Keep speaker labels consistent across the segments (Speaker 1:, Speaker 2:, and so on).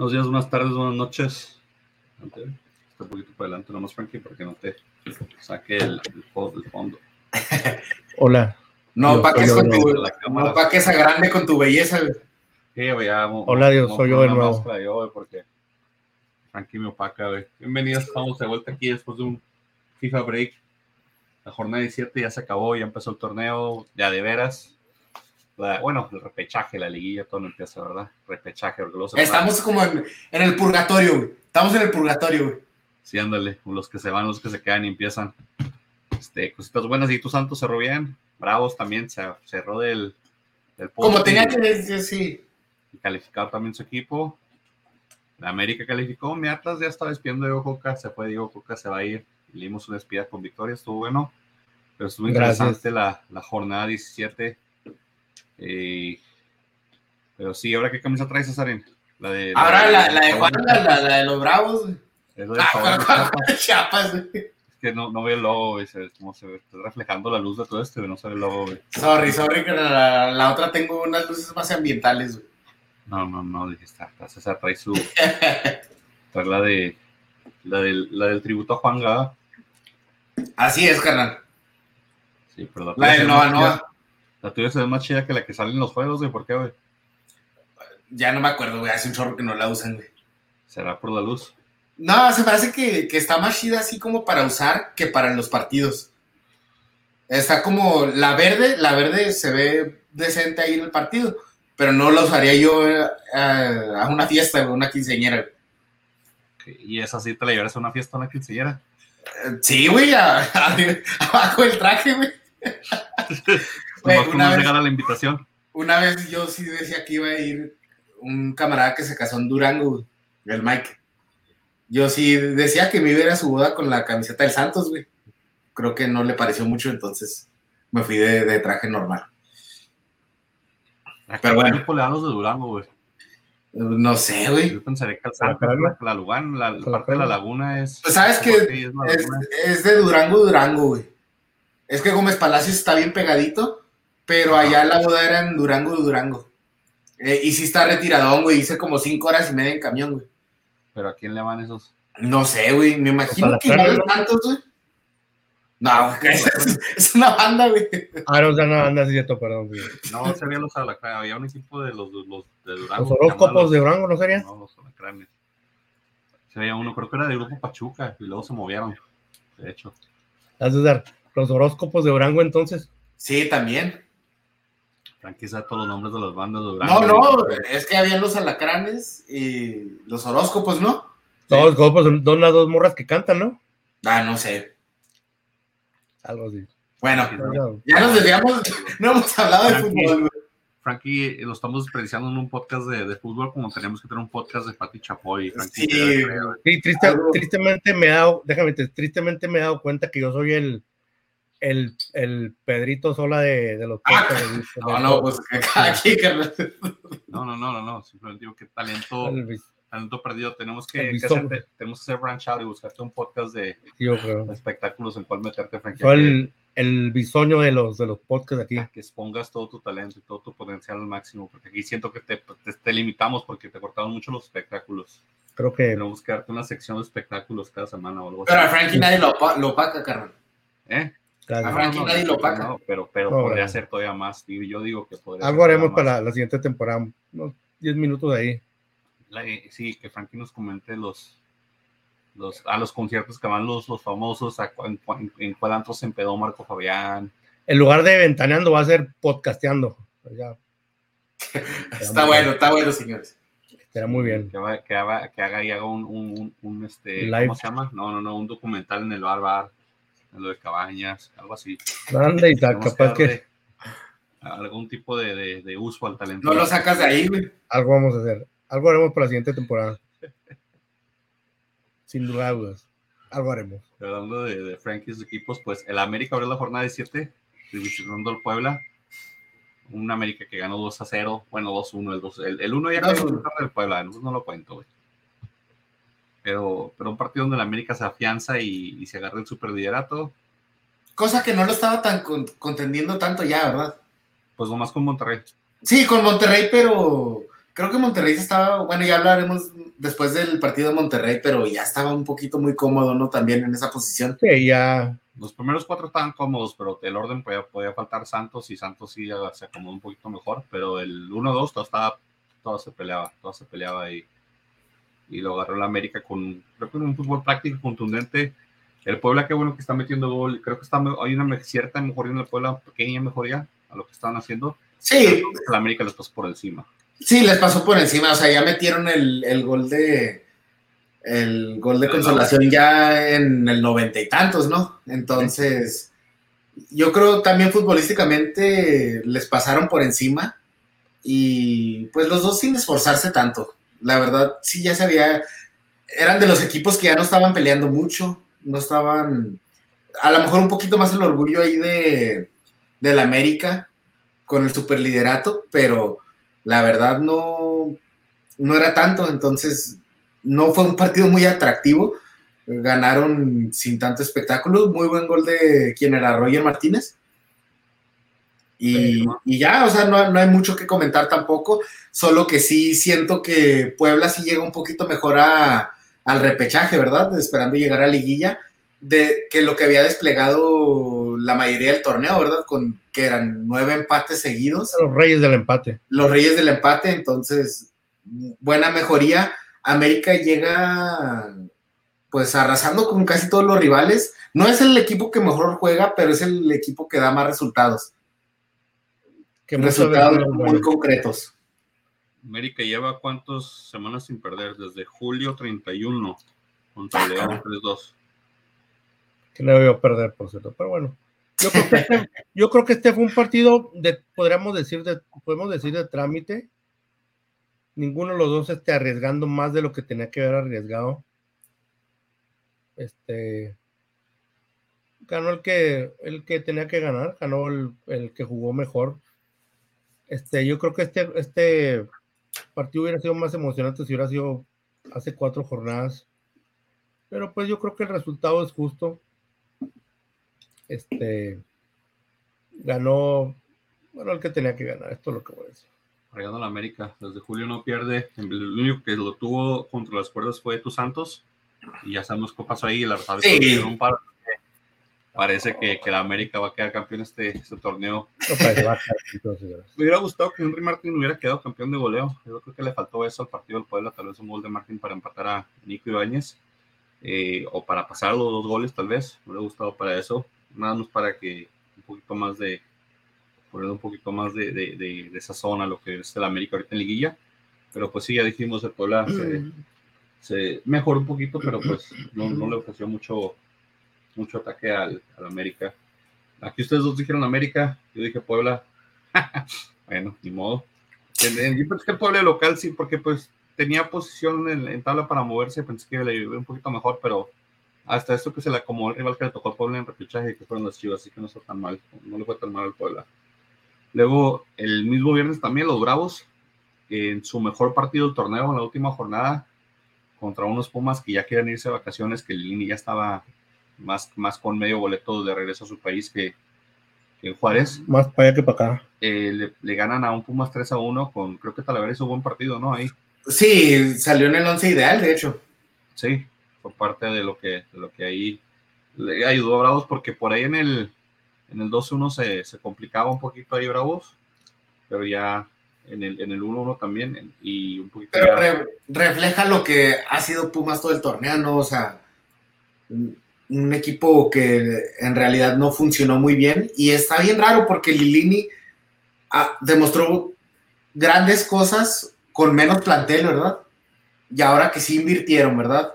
Speaker 1: Buenos días, buenas tardes, buenas noches. Está un poquito para adelante nomás, Frankie, porque no te saque el, el, fondo.
Speaker 2: Hola.
Speaker 3: No, para que, es con tu, no, pa que esa grande con tu belleza, güey.
Speaker 1: Sí, güey, ya,
Speaker 2: Hola, Dios, soy yo de nuevo.
Speaker 1: Yo, güey, porque Frankie me opaca, güey. Bienvenidos, estamos de vuelta aquí después de un FIFA break. La jornada 17 ya se acabó, ya empezó el torneo, ya de veras. La, bueno, el repechaje, la liguilla, todo no empieza, ¿verdad? Repechaje.
Speaker 3: Estamos como en, en, el purgatorio, güey. Estamos en el purgatorio, güey.
Speaker 1: Sí, ándale. Los que se van, los que se quedan y empiezan. Este, cositas buenas. Y tu Santos cerró bien. Bravos también se cerró del, del
Speaker 3: Como tenía que decir, sí.
Speaker 1: Y calificado también su equipo. La América calificó. Mi Atlas ya estaba despidiendo de Diego Coca. Se fue Diego Coca, se va a ir. Le dimos una despida con victoria. Estuvo bueno. Pero estuvo interesante la, la, jornada 17. Eh, pero sí, ¿ahora qué camisa traes, Cesarín?
Speaker 3: La de, ahora la, la, de Juan, la, la, de los Bravos. Es de ah, Chiapas,
Speaker 1: Es que no, no veo el logo, güey. Se, como se ve, está reflejando la luz de todo esto, no se ve el logo, güey.
Speaker 3: Sorry, sorry, que la, la, otra tengo unas luces más ambientales, güey.
Speaker 1: No, no, no, dije, está, César trae su. trae la de. La del, la del tributo a Juan Gada.
Speaker 3: Así es, carnal.
Speaker 1: Sí, perdón.
Speaker 3: La del Nova Nova.
Speaker 1: La tuya se ve más chida que la que sale en los juegos, güey. ¿Por qué, güey?
Speaker 3: Ya no me acuerdo, güey. Hace un chorro que no la usan, güey.
Speaker 1: ¿Será por la luz?
Speaker 3: No, se parece que, que, está más chida así como para usar que para los partidos. Está como la verde, la verde se ve decente ahí en el partido, pero no la usaría yo a, eh, a una fiesta, una quinceañera.
Speaker 1: ¿Y esa sí te la llevarás a una fiesta, a una quinceañera?
Speaker 3: Eh, sí, güey, abajo del traje, güey.
Speaker 1: Wey, una vez, la invitación?
Speaker 3: Una vez yo sí decía que iba a ir un camarada que se casó en Durango, güey, el Mike. Yo sí decía que me iba a, ir a su boda con la camiseta del Santos, güey. Creo que no le pareció mucho, entonces me fui de, de traje normal.
Speaker 1: Pero bueno. ¿Qué le dan los de Durango, güey?
Speaker 3: No sé, güey.
Speaker 1: Yo pensaría que la, la, Lugán, la, la parte de la laguna es.
Speaker 3: Pues sabes que es, es, es, de Durango, Durango, güey. Es que Gómez Palacios está bien pegadito, pero allá la boda era en Durango, Durango. Eh, y sí está retiradón, güey. Hice como cinco horas y media en camión, güey.
Speaker 1: ¿Pero a quién le van esos?
Speaker 3: No sé, güey. Me imagino que van los tantos, güey. No, es, es, una banda, güey.
Speaker 2: Ah, no, es una banda, sí, cierto, perdón, güey.
Speaker 1: No, serían los alacranes. Había un equipo de los, los de Durango.
Speaker 2: ¿Los horóscopos de Durango no serían?
Speaker 1: No, los alacranes. Sería uno, creo que era del grupo Pachuca, y luego se movieron, de hecho.
Speaker 2: ¿Has de dar los horóscopos de Durango entonces?
Speaker 3: Sí, también.
Speaker 1: Frankie sabe todos los nombres de las bandas Durango.
Speaker 3: No, no, es que habían los alacranes y los horóscopos, ¿no?
Speaker 2: Los horóscopos son las dos morras que cantan, ¿no?
Speaker 3: Ah, no sé.
Speaker 2: Algo así.
Speaker 3: Bueno, ya nos desviamos, no hemos hablado de fútbol, güey.
Speaker 1: Frankie, lo estamos desperdiciando en un podcast de, de, fútbol, como tenemos que tener un podcast de Pati Chapoy. Y
Speaker 3: Frankie
Speaker 2: sí, sí triste, tristemente me he dado, déjame, tristemente me he dado cuenta que yo soy el, el, el Pedrito Sola de, de los
Speaker 3: ah, No, no, pues aquí,
Speaker 1: No, no, no, no, no, simplemente digo que talento, talento perdido. Tenemos que, que hacer, tenemos que hacer branch out y buscarte un podcast de, de espectáculos en cual meterte, Frankie.
Speaker 2: El, el bisoño de los, de los podcasts aquí.
Speaker 1: Que expongas todo tu talento y todo tu potencial al máximo, porque aquí siento que te, te, te limitamos porque te cortaron mucho los espectáculos.
Speaker 2: Creo que.
Speaker 1: Tenemos que darte una sección de espectáculos cada semana o algo
Speaker 3: Pero a Frankie nadie lo, lo opaca, carnal.
Speaker 1: ¿Eh?
Speaker 3: Claro. A Frankie no, nadie lo.
Speaker 1: No, pero pero no, podría ser todavía más. Tío. Yo digo que podría
Speaker 2: Algo haremos para la, la, siguiente temporada. Unos 10 minutos de ahí.
Speaker 1: La, sí, que Frankie nos comente los, los, a los conciertos que van los, los famosos, a, en, en, en cuál antro se empedó Marco Fabián.
Speaker 2: En lugar de ventaneando, va a ser podcasteando. Ya.
Speaker 3: está bueno, está bueno, señores.
Speaker 2: Será muy bien.
Speaker 1: Que, haga, que haga y haga un, un, un, un este, Live. ¿cómo se llama? No, no, no, un documental en el bar bar, lo de cabañas, algo así.
Speaker 2: Grande y tal, capaz que.
Speaker 1: Algún tipo de, de, de, uso al talento.
Speaker 3: No lo sacas de ahí, güey.
Speaker 2: Algo vamos a hacer. Algo haremos para la siguiente temporada. Sin dudas. Algo haremos.
Speaker 1: Hablando de, de Frankie's equipos, pues el América abrió la jornada de 7, visitando al Puebla. Un América que ganó 2 a 0, bueno, 2 1, el 2. El, el 1 ya quedó en del Puebla, no, no lo cuento, güey. Pero, pero un partido donde el América se afianza y, y se agarra el superliderato.
Speaker 3: Cosa que no lo estaba tan con, contendiendo tanto ya, ¿verdad?
Speaker 1: Pues nomás con Monterrey.
Speaker 3: Sí, con Monterrey, pero creo que Monterrey estaba, bueno, ya hablaremos después del partido de Monterrey, pero ya estaba un poquito muy cómodo, ¿no? También en esa posición.
Speaker 2: Sí, ya.
Speaker 1: Los primeros cuatro estaban cómodos, pero el orden podía, podía faltar Santos y Santos sí se acomodó un poquito mejor, pero el 1-2 todo estaba, todo se peleaba, todo se peleaba y, y lo agarró la América con, creo que un fútbol práctico, contundente. El Puebla, qué bueno que está metiendo gol, creo que está, hay una cierta mejoría en el Puebla, pequeña mejoría a lo que estaban haciendo.
Speaker 3: Sí.
Speaker 1: La América les pasó por encima.
Speaker 3: Sí, les pasó por encima, o sea, ya metieron el, el gol de el gol de consolación ya en el noventa y tantos, ¿no? Entonces, yo creo también futbolísticamente les pasaron por encima y pues los dos sin esforzarse tanto. La verdad, sí, ya se había, eran de los equipos que ya no estaban peleando mucho, no estaban, a lo mejor un poquito más el orgullo ahí de, de la América con el superliderato, pero la verdad no, no era tanto, entonces no fue un partido muy atractivo. Ganaron sin tanto espectáculo. Muy buen gol de quien era Roger Martínez. Y, ya, o sea, no, hay mucho que comentar tampoco, solo que sí siento que Puebla sí llega un poquito mejor al repechaje, ¿verdad? Esperando llegar a liguilla, de que lo que había desplegado la mayoría del torneo, ¿verdad? Con que eran nueve empates seguidos.
Speaker 2: Los reyes del empate.
Speaker 3: Los reyes del empate, entonces, buena mejoría América llega pues arrasando con casi todos los rivales. No es el equipo que mejor juega, pero es el equipo que da más resultados. Que resultados muy concretos.
Speaker 1: América lleva cuántas semanas sin perder, desde julio 31 contra León 3-2.
Speaker 2: Que no a perder, por cierto, pero bueno. Yo creo, que este, yo creo que este fue un partido de, podríamos decir, de, podemos decir de trámite ninguno de los dos esté arriesgando más de lo que tenía que haber arriesgado. Este ganó el que el que tenía que ganar, ganó el, que jugó mejor. Este, yo creo que este, este partido hubiera sido más emocionante si hubiera sido hace cuatro jornadas. Pero pues yo creo que el resultado es justo. Este ganó, bueno, el que tenía que ganar, esto es lo que voy a decir
Speaker 1: a la América. Desde julio no pierde. El único que lo tuvo contra las cuerdas fue Tu Santos. Y ya sabemos qué pasó ahí. La un par. Parece que, que, la América va a quedar campeón este, este torneo. Me hubiera gustado que Henry Martin hubiera quedado campeón de goleo. Yo creo que le faltó eso al partido del Puebla. Tal vez un gol de Martin para empatar a Nico Ibáñez. Eh, o para pasar los dos goles, tal vez. Me hubiera gustado para eso. Nada más para que un poquito más de, poner un poquito más de, de, de, esa zona, lo que es el América ahorita en liguilla. Pero pues sí, ya dijimos, el Puebla se, mm. se, mejoró un poquito, pero pues no, no le ofreció mucho, mucho ataque al, América. Aquí ustedes dos dijeron América, yo dije Puebla. bueno, ni modo. Yo pensé que Puebla local sí, porque pues tenía posición en, en tabla para moverse, pensé que le iba un poquito mejor, pero hasta esto que se le acomodó el rival que le tocó al Puebla en repechaje, que fueron las chivas, así que no está tan mal, no le fue tan mal al Puebla. Luego, el mismo viernes también los Bravos, en su mejor partido del torneo, en la última jornada, contra unos Pumas que ya quieren irse de vacaciones, que el Lini ya estaba más, más con medio boleto de regreso a su país que, en Juárez.
Speaker 2: Más para allá que para acá.
Speaker 1: Eh, le, ganan a un Pumas 3 a 1 con, creo que Talavera hizo un buen partido, ¿no? Ahí.
Speaker 3: Sí, salió en el 11 ideal, de hecho.
Speaker 1: Sí, fue parte de lo que, de lo que ahí le ayudó a Bravos, porque por ahí en el, en el 2-1 se, se, complicaba un poquito ahí Bravos, pero ya en el, en el 1-1 también. Y un poquito
Speaker 3: pero refleja lo que ha sido Pumas todo el torneo, ¿no? O sea, un, equipo que en realidad no funcionó muy bien. Y está bien raro porque Lilini ah, demostró grandes cosas con menos plantel, ¿verdad? Y ahora que sí invirtieron, ¿verdad?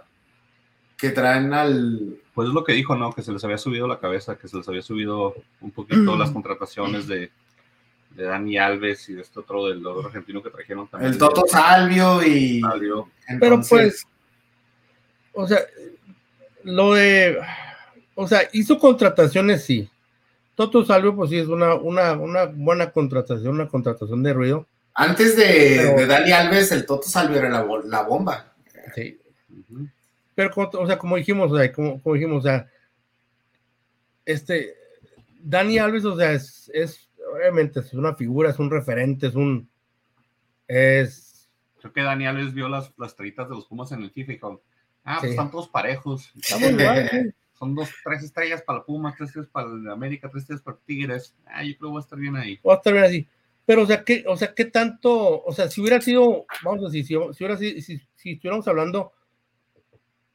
Speaker 3: Que traen al,
Speaker 1: pues es lo que dijo, ¿no? Que se les había subido la cabeza, que se les había subido un poquito las contrataciones de, de Dani Alves y de este otro del otro argentino que trajeron también.
Speaker 3: El Toto Salvio y.
Speaker 2: Pero pues, o sea, lo de, o sea, hizo contrataciones, sí. Toto Salvio, pues sí, es una, una, una buena contratación, una contratación de ruido.
Speaker 3: Antes de, Dani Alves, el Toto Salvio era la, la bomba.
Speaker 2: Sí. Pero, o sea, como dijimos, o sea, como, dijimos, o sea, este, Dani Alves, o sea, es, obviamente es una figura, es un referente, es un, es,
Speaker 1: creo que Daniel les vio las, las de los Pumas en el FIFA ah, pues están todos parejos.
Speaker 2: Estamos igual.
Speaker 1: Son dos, tres estrellas para Pumas, tres estrellas para el América, tres estrellas para Tigres. Ah, yo creo que va a estar bien ahí.
Speaker 2: Va a estar bien así. Pero, o sea, ¿qué, o sea, ¿qué tanto? O sea, si hubiera sido, vamos a decir, si, si hubiera si, si estuviéramos hablando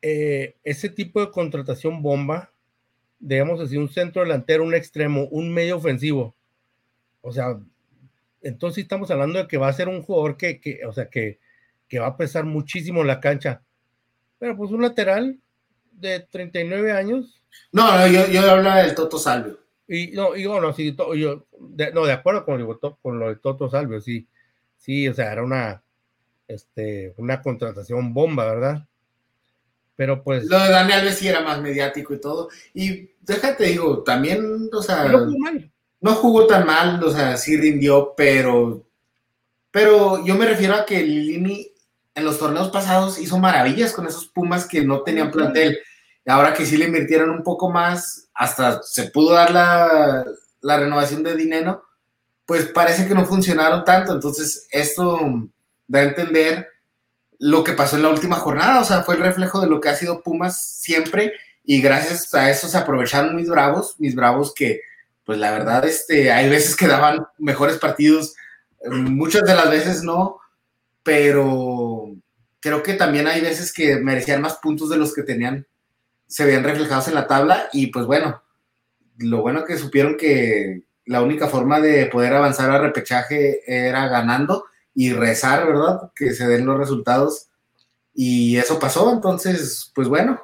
Speaker 2: eh, ese tipo de contratación bomba, digamos así, un centro delantero, un extremo, un medio ofensivo, o sea, entonces estamos hablando de que va a ser un jugador que, que o sea, que, que va a pesar muchísimo en la cancha. Pero pues un lateral de 39 años,
Speaker 3: No, no, yo, yo hablo del Toto Salvio.
Speaker 2: y no, y bueno, sí, to- yo, de, no, de acuerdo con, lo- to- con lo de Toto Salvio, sí, sí, o sea, era una, este, una contratación bomba, ¿verdad? Pero pues,
Speaker 3: Lo de Dani Alves sí era más mediático y todo. Y déjate, digo, también, o sea,
Speaker 2: no jugó mal.
Speaker 3: no jugó tan mal, o sea, sí rindió, pero, pero yo me refiero a que Lini en los torneos pasados hizo maravillas con esos Pumas que no tenían plantel. Ahora que sí le invirtieron un poco más, hasta se pudo dar la, la renovación de dinero, pues parece que no funcionaron tanto. Entonces, esto da a entender lo que pasó en la última jornada, o sea, fue el reflejo de lo que ha sido Pumas siempre, y gracias a eso se aprovecharon mis bravos, mis bravos que, pues la verdad, este, hay veces que daban mejores partidos, muchas de las veces no, pero creo que también hay veces que merecían más puntos de los que tenían, se veían reflejados en la tabla, y pues bueno, lo bueno que supieron que la única forma de poder avanzar a repechaje era ganando y rezar, ¿verdad? Que se den los resultados. Y eso pasó, entonces, pues bueno,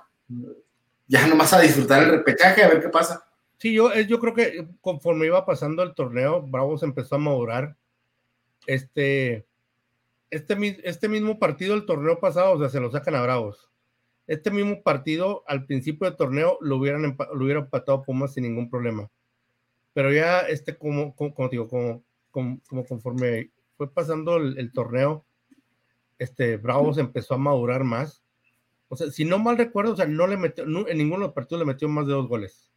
Speaker 3: ya nomás a disfrutar el repechaje, a ver qué pasa.
Speaker 2: Sí, yo, eh, yo creo que conforme iba pasando el torneo, Bravos empezó a madurar. Este, este, este mismo partido del torneo pasado, o sea, se lo sacan a Bravos. Este mismo partido, al principio del torneo, lo hubieran lo hubiera empatado Pumas sin ningún problema. Pero ya, este, como, como, como digo, como, como, como conforme fue pasando el, el torneo, este, Bravos empezó a madurar más. O sea, si no mal recuerdo, o sea, no le metió, no- en ninguno de los partidos le metió más de dos goles.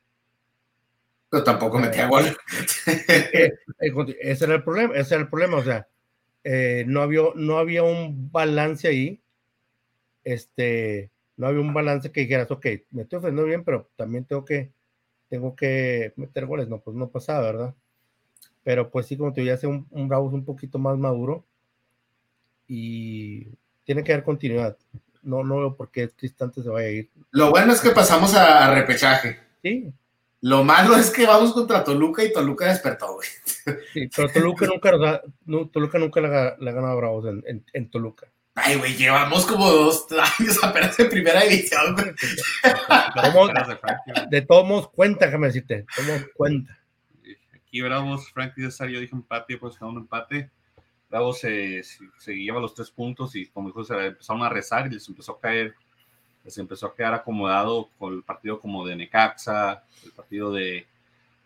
Speaker 3: Pero tampoco metía gol.
Speaker 2: Eh, eh, conti- ese era el problema, ese era el problema, o sea, eh, no, había, no había un balance ahí, este, no había un balance que dijeras, ok, me estoy ofendiendo bien, pero también tengo que, tengo que meter goles, no, pues no pasaba, ¿verdad? Pero pues sí, como te digo, ya hace un, un Bravos un poquito más maduro y tiene que haber continuidad. No, no veo por qué Cristante se vaya a ir.
Speaker 3: Lo bueno es que pasamos a, a repechaje.
Speaker 2: Sí,
Speaker 3: Lo malo es que vamos contra Toluca y Toluca despertó, güey.
Speaker 2: sí, pero Toluca nunca, nos ha- no, Toluca nunca le ha, le ha ganado a Bravos en, en- en Toluca.
Speaker 3: Ay, güey, llevamos como dos años apenas en primera división, güey.
Speaker 1: De
Speaker 2: todos modos, cuenta, déjame decirte, de todos modos, cuenta.
Speaker 1: Aquí Bravos, Frankie César, yo dije empate, pues quedó un empate. Bravos se, se, se lleva los tres puntos y como dijo, se empezaron a rezar y les empezó a caer, les empezó a quedar acomodado con el partido como de Necaxa, el partido de,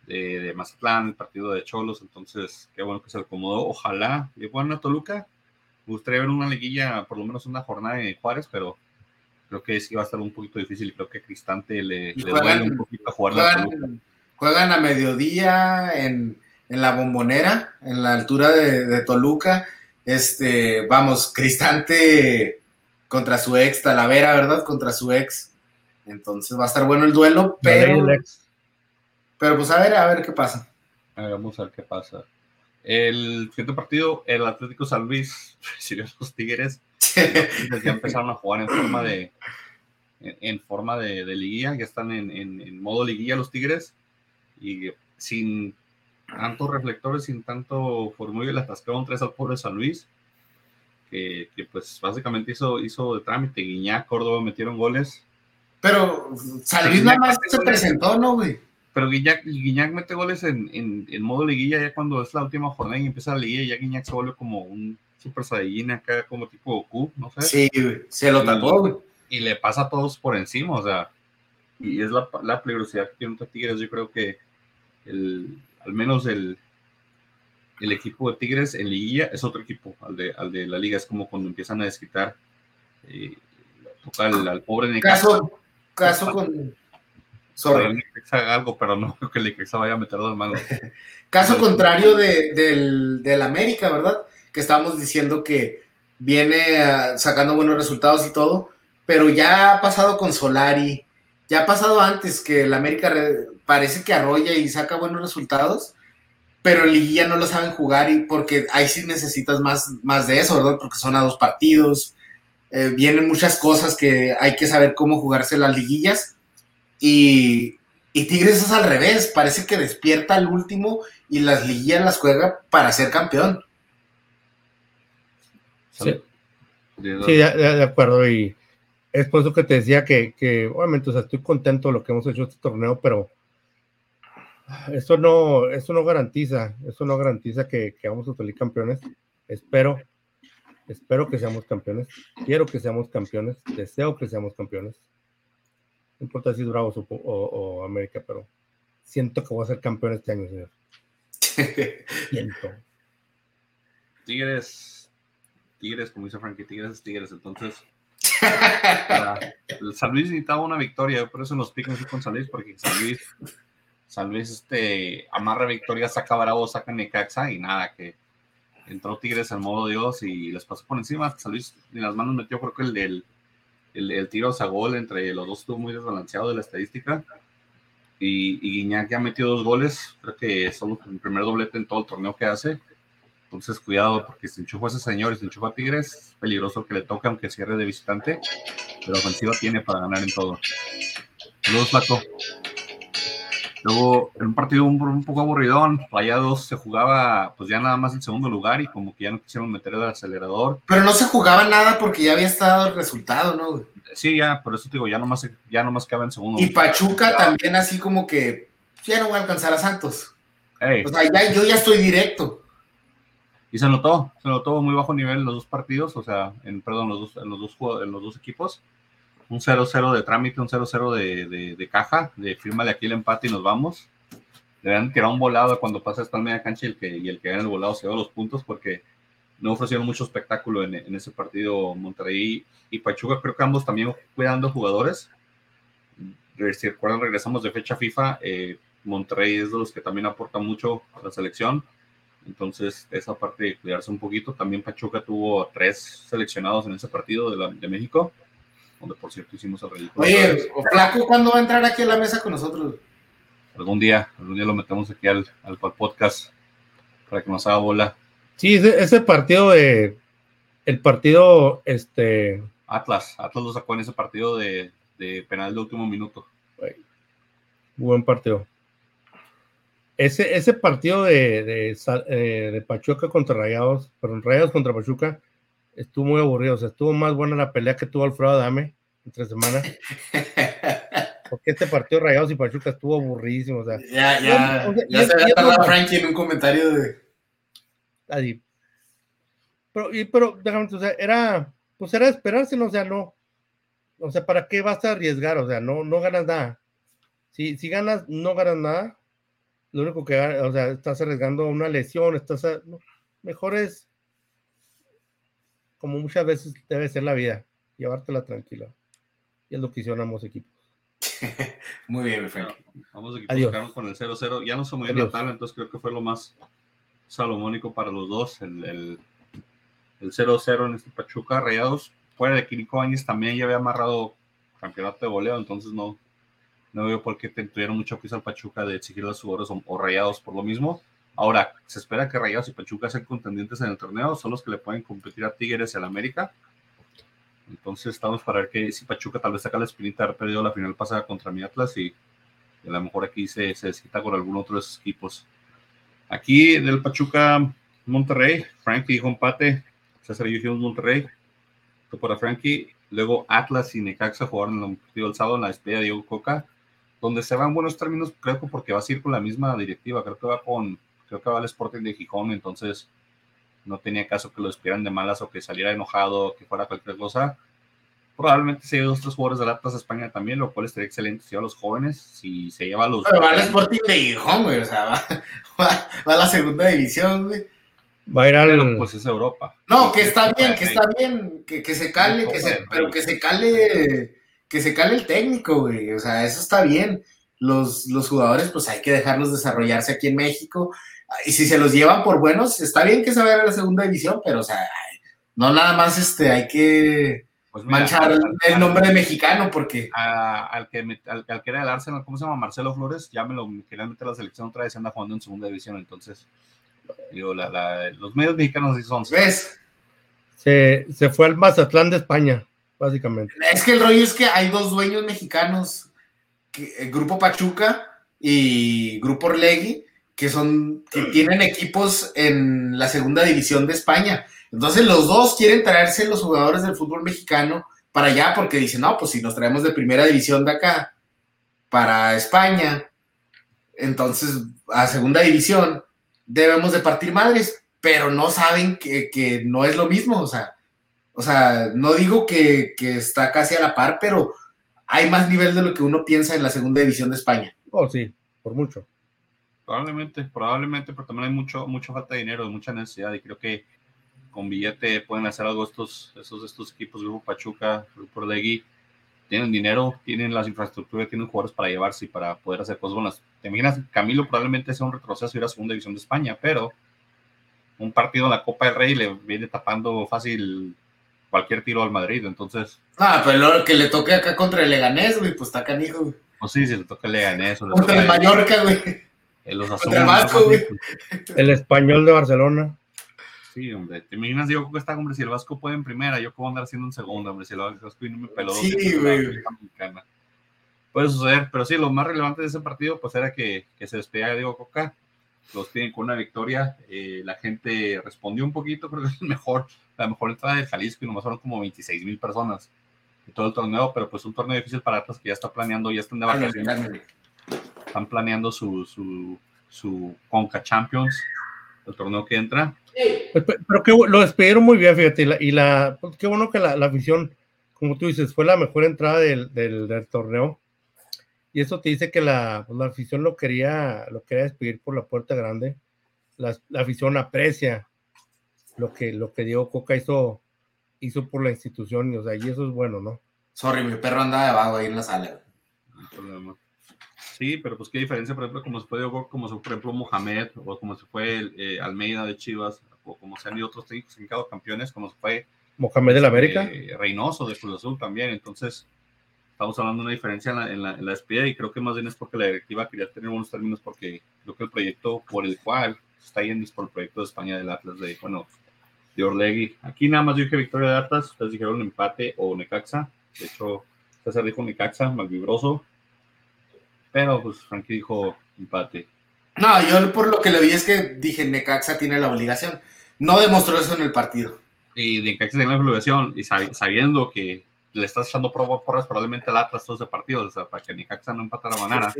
Speaker 1: de, de Mazatlán, el partido de Cholos, entonces qué bueno que se acomodó. Ojalá, y bueno, a Toluca, me gustaría ver una liguilla, por lo menos una jornada de Juárez, pero creo que sí va a estar un poquito difícil y creo que Cristante le, le
Speaker 3: juegan-
Speaker 1: duele un poquito a jugar la Toluca.
Speaker 3: Juegan, juegan a mediodía en, en la bombonera, en la altura de, de Toluca. Este, vamos, Cristante contra su ex Talavera, ¿verdad? Contra su ex. Entonces va a estar bueno el duelo, pero, pero pues a ver, a ver qué pasa.
Speaker 1: A ver, vamos a ver qué pasa. El siguiente partido, el Atlético San Luis recibió a los Tigres. ya empezaron a jugar en forma de en, en forma de, de liguilla, ya están en, en- en modo liguilla los Tigres y sin tantos reflectores, sin tanto formullo, le atascaron tres al pobre San Luis, que, que, pues básicamente hizo, hizo de trámite. Guiñac, Córdoba metieron goles,
Speaker 3: Pero San Luis nada más se presentó, ¿no, güey?
Speaker 1: pero Guiñac, Guiñac mete goles en, en, en modo liguilla ya cuando es la última jornada y empieza la liguilla, ya Guiñac se vuelve como un super saiyajin acá, como tipo Goku, no sé.
Speaker 3: Sí, güey, se lo tapó, güey.
Speaker 1: y le pasa a todos por encima, o sea, y es la, la peligrosidad que tiene Tigres. Yo creo que el, al menos el, el equipo de Tigres en Liguilla es otro equipo al de, al de la Liga. Es como cuando empiezan a desquitar, eh, al, al pobre Necaxa.
Speaker 3: Caso, caso con.
Speaker 1: Sorry. Haga algo, pero no creo que el Necaxa vaya a meter dos manos.
Speaker 3: Caso contrario de, del, del América, ¿verdad? Que estábamos diciendo que viene ah, sacando buenos resultados y todo, pero ya ha pasado con Solari, ya ha pasado antes que el América re- parece que arrolla y saca buenos resultados, pero en liguilla no lo saben jugar y porque ahí sí necesitas más, más de eso, ¿verdad? Porque son a dos partidos, eh, vienen muchas cosas que hay que saber cómo jugarse las liguillas y, y Tigres es al revés, parece que despierta al último y las liguillas las juega para ser campeón.
Speaker 2: Sí. Sí, de, de- acuerdo. Y es por eso que te decía que, que, obviamente, o sea, estoy contento de lo que hemos hecho este torneo, pero eso no, eso no garantiza, eso no garantiza que, que vamos a salir campeones. Espero, espero que seamos campeones. Quiero que seamos campeones. Deseo que seamos campeones. No importa si es Bravos o, o- o América, pero siento que voy a ser campeón este año, señor. Siento.
Speaker 1: Tigres, Tigres, como dice Frankie, Tigres es Tigres. Entonces, para- San Luis necesitaba una victoria. Por eso nos pican así con San Luis, porque San Luis, San Luis este, amarra victoria, saca Bravo, saca Necaxa y nada, que entró Tigres en modo Dios y les pasó por encima. San Luis ni las manos metió, creo que el del el, el tiro a gol entre los dos estuvo muy desbalanceado de la estadística. Y, y ya metió dos goles, creo que solo el primer doblete en todo el torneo que hace. Entonces, cuidado, porque si enchufa ese señor y se enchufa a Tigres, es peligroso que le toque, aunque cierre de visitante. Pero ofensiva tiene para ganar en todo. Saludos, Flaco. Luego, en un partido un, un poco aburridón, Rayados se jugaba pues ya nada más el segundo lugar y como que ya no quisieron meter el acelerador.
Speaker 3: Pero no se jugaba nada porque ya había estado el resultado, ¿no? güey?
Speaker 1: Sí, ya, por eso te digo, ya nomás, ya nomás quedaba en segundo.
Speaker 3: Y Pachuca también así como que ya no voy a alcanzar a Santos.
Speaker 1: Ey,
Speaker 3: O sea, ya, yo ya estoy directo.
Speaker 1: y se notó, se notó muy bajo nivel en los dos partidos, o sea, en, perdón, los dos, en, los dos, en los dos equipos. Un 0-0 de trámite, un 0-0 de, de, de caja, de firma de aquí el empate y nos vamos. Han tirado un volado cuando pasa esta media cancha y el que, y el que gana el volado se lleva los puntos porque no ofrecieron mucho espectáculo en, en ese partido Monterrey y Pachuca. Creo que ambos también cuidando jugadores. Re- Si recuerdan, regresamos de fecha FIFA. eh, Monterrey es de los que también aporta mucho a la selección. Entonces, esa parte de cuidarse un poquito. También Pachuca tuvo tres seleccionados en ese partido de, la- de México, donde por cierto hicimos el ridículo.
Speaker 3: Oye, Flaco, ¿cuándo va a entrar aquí a la mesa con nosotros?
Speaker 1: Algún día, algún día lo metemos aquí al, al podcast para que nos haga bola.
Speaker 2: Sí, ese, ese partido de. El partido, este.
Speaker 1: Atlas, Atlas lo sacó en ese partido de, de penal de último minuto.
Speaker 2: Buen partido. Ese, ese partido de, de, de Pachuca contra Rayados, perdón, Rayados contra Pachuca, estuvo muy aburrido. O sea, estuvo más buena la pelea que tuvo Alfredo Adame entre semana. Porque este partido Rayados y Pachuca estuvo aburridísimo. O sea,
Speaker 3: ya, ya,
Speaker 2: O sea,
Speaker 3: ya
Speaker 2: y-
Speaker 3: se había tardado. Frankie en un comentario de.
Speaker 2: así. Pero, y, pero, déjame, o sea, era, pues era esperárselo, o sea, no. O sea, ¿para qué vas a arriesgar? O sea, no, no ganas nada. Si, si ganas, no ganas nada. Lo único que ganas, o sea, estás arriesgando una lesión, estás a- no, mejor es como muchas veces debe ser la vida, llevártela tranquila. Y es lo que hicieron ambos equipos.
Speaker 3: Muy bien, Frankie.
Speaker 1: Vamos aquí
Speaker 2: Adiós.
Speaker 1: quedaron con el 0-0. Ya no se movió la tabla, entonces creo que fue lo más salomónico para los dos. El, el, el 0-0 en este Pachuca, Rayados. Fuera de Quirico Áñez también ya había amarrado campeonato de goleo, entonces no, no veo por qué te- tuvieron mucho piso al Pachuca de exigir los jugadores o, o Rayados por lo mismo. Ahora, se espera que Rayados y Pachuca sean contendientes en el torneo, son los que le pueden competir a Tigres y al América. Entonces estamos para ver que si Pachuca tal vez saca la espinita de perdido la final pasada contra mi Atlas y, a lo mejor aquí se, se cita con algún otro de esos equipos. Aquí del Pachuca Monterrey, Frankie dijo empate, César y Monterrey, esto para Frankie, luego Atlas y Necaxa jugaron el partido el sábado en la despedida de Diego Coca, donde se va en buenos términos, creo que porque va a ir con la misma directiva, creo que va con, creo que va al Sporting de Gijón, entonces no tenía caso que lo despidieran de malas o que saliera enojado o que fuera cualquier cosa. Probablemente se lleve dos tres jugadores del Atlas a España también, lo cual estaría excelente si a los jóvenes, si se lleva a los...
Speaker 3: Pero va al Sporting de Gijón, güey. O sea, va, va, va a la segunda división, güey.
Speaker 2: Va a ir al.
Speaker 1: Pero pues es Europa.
Speaker 3: No, que está bien, que está bien, que, que se cale, que se, pero que se cale, que se cale el técnico, güey. O sea, eso está bien. Los, los jugadores, pues hay que dejarlos desarrollarse aquí en México. Y si se los llevan por buenos, está bien que se vayan a la segunda división, pero o sea, No nada más este, hay que
Speaker 1: Pues mira,
Speaker 3: manchar
Speaker 1: al-
Speaker 3: el nombre de mexicano porque
Speaker 1: a- al que me- al, al que era del Arsenal, ¿cómo se llama? Marcelo Flores, ya me lo querían meter a la selección otra vez, anda jugando en segunda división, entonces, digo, la, la- los medios mexicanos sí son.
Speaker 3: ves,
Speaker 2: Se, se fue al Mazatlán de España, básicamente.
Speaker 3: es que el rollo es que hay dos dueños mexicanos, que- el Grupo Pachuca y Grupo Orlegui, que son, que tienen equipos en la segunda división de España. Entonces los dos quieren traerse los jugadores del fútbol mexicano para allá porque dicen, no, pues si nos traemos de primera división de acá para España, entonces a segunda división debemos de partir madres, pero no saben que, que no es lo mismo, o sea, o sea, no digo que, que está casi a la par, pero hay más nivel de lo que uno piensa en la segunda división de España.
Speaker 2: Oh, sí, por mucho.
Speaker 1: Probablemente, probablemente, pero también hay mucho, mucha falta de dinero, mucha necesidad, y creo que con billete pueden hacer algo estos, estos, estos equipos, Grupo Pachuca, Grupo Orlegui, tienen dinero, tienen las infraestructuras, tienen jugadores para llevarse y para poder hacer cosas buenas. Te imaginas, Camilo probablemente sea un retroceso ir a segunda división de España, pero un partido en la Copa del Rey le viene tapando fácil cualquier tiro al Madrid, entonces,
Speaker 3: Ah, pero que le toque acá contra el Leganés, güey, pues está canijo, güey.
Speaker 1: pues sí, si le toca el Leganés o le
Speaker 3: Contra el Mallorca, güey.
Speaker 1: El- los
Speaker 3: contra el
Speaker 1: Asuna,
Speaker 3: Vasco, güey.
Speaker 2: El español de Barcelona.
Speaker 1: Sí, hombre, te imaginas, digo, que está, hombre, si el Vasco puede en primera, yo puedo andar haciendo en segunda, hombre, si el Vasco y no me peló.
Speaker 3: Sí, güey.
Speaker 1: Puede suceder, pero sí, lo más relevante de ese partido, pues era que, que se despedía Diego Coca, los tienen con una victoria, eh, la gente respondió un poquito, creo que es el mejor, la mejor entrada de Jalisco y nomás fueron como 26 mil personas de todo el torneo, pero pues un torneo difícil para Atlas que ya está planeando, ya están de vacaciones. Están planeando su, su, su Conca Champions, el torneo que entra.
Speaker 2: Pues, pe- Pero que lo despidieron muy bien, fíjate, y la, y la- pues, qué bueno que la, la afición, como tú dices, fue la mejor entrada del, del- del torneo. Y eso te dice que la, pues, la afición lo quería, lo quería despedir por la puerta grande. La, la afición aprecia lo que, lo que Diego Coca hizo, hizo por la institución, y, o sea, y eso es bueno, ¿no?
Speaker 3: Sorry, mi perro andaba de vago ahí en la sala.
Speaker 1: No hay problema. Sí, pero pues qué diferencia, por ejemplo, como se fue como se por ejemplo, Mohamed, o como se fue eh, Almeida de Chivas, o como se han ido otros técnicos que han quedado campeones, como se fue
Speaker 2: Mohamed del América.
Speaker 1: eh, Reynoso de Cruz Azul también. Entonces, estamos hablando de una diferencia en la, en, la, en la despedida y creo que más bien es porque la directiva quería tener buenos términos porque creo que el proyecto por el cual está yendo es por el proyecto de España del Atlas, de, bueno, de Orlegui. Aquí nada más yo dije victoria de Atlas, ustedes dijeron empate o Necaxa. De hecho, César dijo Necaxa, malvibroso. Pero pues Frankie dijo empate.
Speaker 3: No, yo por lo que le vi es que dije, Necaxa tiene la obligación. No demostró eso en el partido.
Speaker 1: Y de Necaxa tiene la obligación y sab- sabiendo que le estás echando porras probablemente al Atlas todo ese partido, o sea, para que Necaxa no empatara ganara.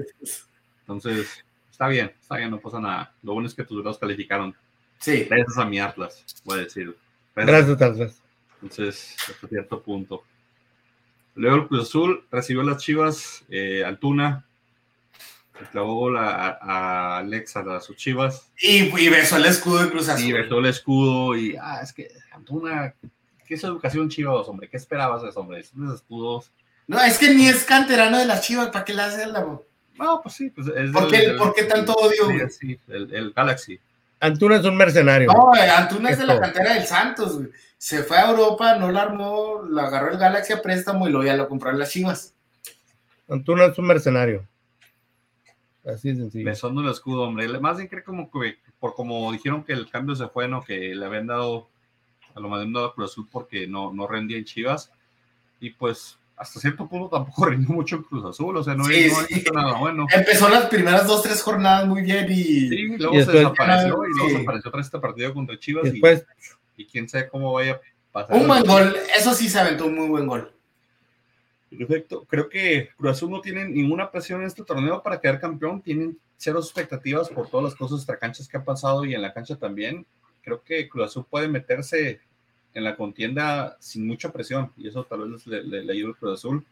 Speaker 1: Entonces, está bien, está bien, no pasa nada. Lo bueno es que tus grados calificaron.
Speaker 3: Sí.
Speaker 1: Gracias a mi Atlas, voy a decir. Gracias.
Speaker 2: Gracias, Atlas.
Speaker 1: Entonces, hasta cierto punto. Luego el Cruz Azul recibió las chivas, eh, Altuna, le clavó gol a, a Alexa, a sus chivas,
Speaker 3: Y, y besó el escudo de Cruz Azul.
Speaker 1: y besó el escudo, y, ah, es que Antuna, ¿qué es educación chivas, hombre? ¿Qué esperabas de eso, hombre? Son escudos.
Speaker 3: No, es que ni es canterano de las chivas, ¿para qué le hace la...
Speaker 1: No, pues sí, pues es
Speaker 3: ¿Por
Speaker 1: del-
Speaker 3: qué,
Speaker 1: del-
Speaker 3: por qué tanto odio?
Speaker 1: sí,
Speaker 3: güey?
Speaker 1: sí, el, el Galaxy.
Speaker 2: Antuna es un mercenario.
Speaker 3: No, Antuna es de la cantera del Santos, güey. Se fue a Europa, no la armó, la agarró el Galaxy a préstamo y luego ya lo compró en las chivas.
Speaker 2: Antuna es un mercenario. Así de sencillo.
Speaker 1: Besando el escudo, hombre. Más bien creo como que, por como dijeron que el cambio se fue, ¿no? Que le habían dado, a lo más habían dado a Cruz Azul porque no, no rendía en Chivas. Y pues, hasta cierto punto tampoco rindió mucho en Cruz Azul, o sea, no,
Speaker 3: Sí,
Speaker 1: no
Speaker 3: sí.
Speaker 1: hecho nada bueno.
Speaker 3: Empezó las primeras dos, tres jornadas muy bien y...
Speaker 1: Sí, luego
Speaker 2: Y
Speaker 1: se desapareció y luego
Speaker 3: Sí.
Speaker 1: se apareció otra vez este partido contra Chivas
Speaker 2: Y
Speaker 1: y quién sabe cómo vaya a pasar.
Speaker 3: Un buen gol, eso sí se aventó un muy buen gol.
Speaker 1: Perfecto. Creo que Cruz Azul no tiene ninguna presión en este torneo para quedar campeón. Tienen cero expectativas por todas las cosas extracanchas que han pasado y en la cancha también. Creo que Cruz Azul puede meterse en la contienda sin mucha presión y eso tal vez le, le, le ayude al Cruz Azul.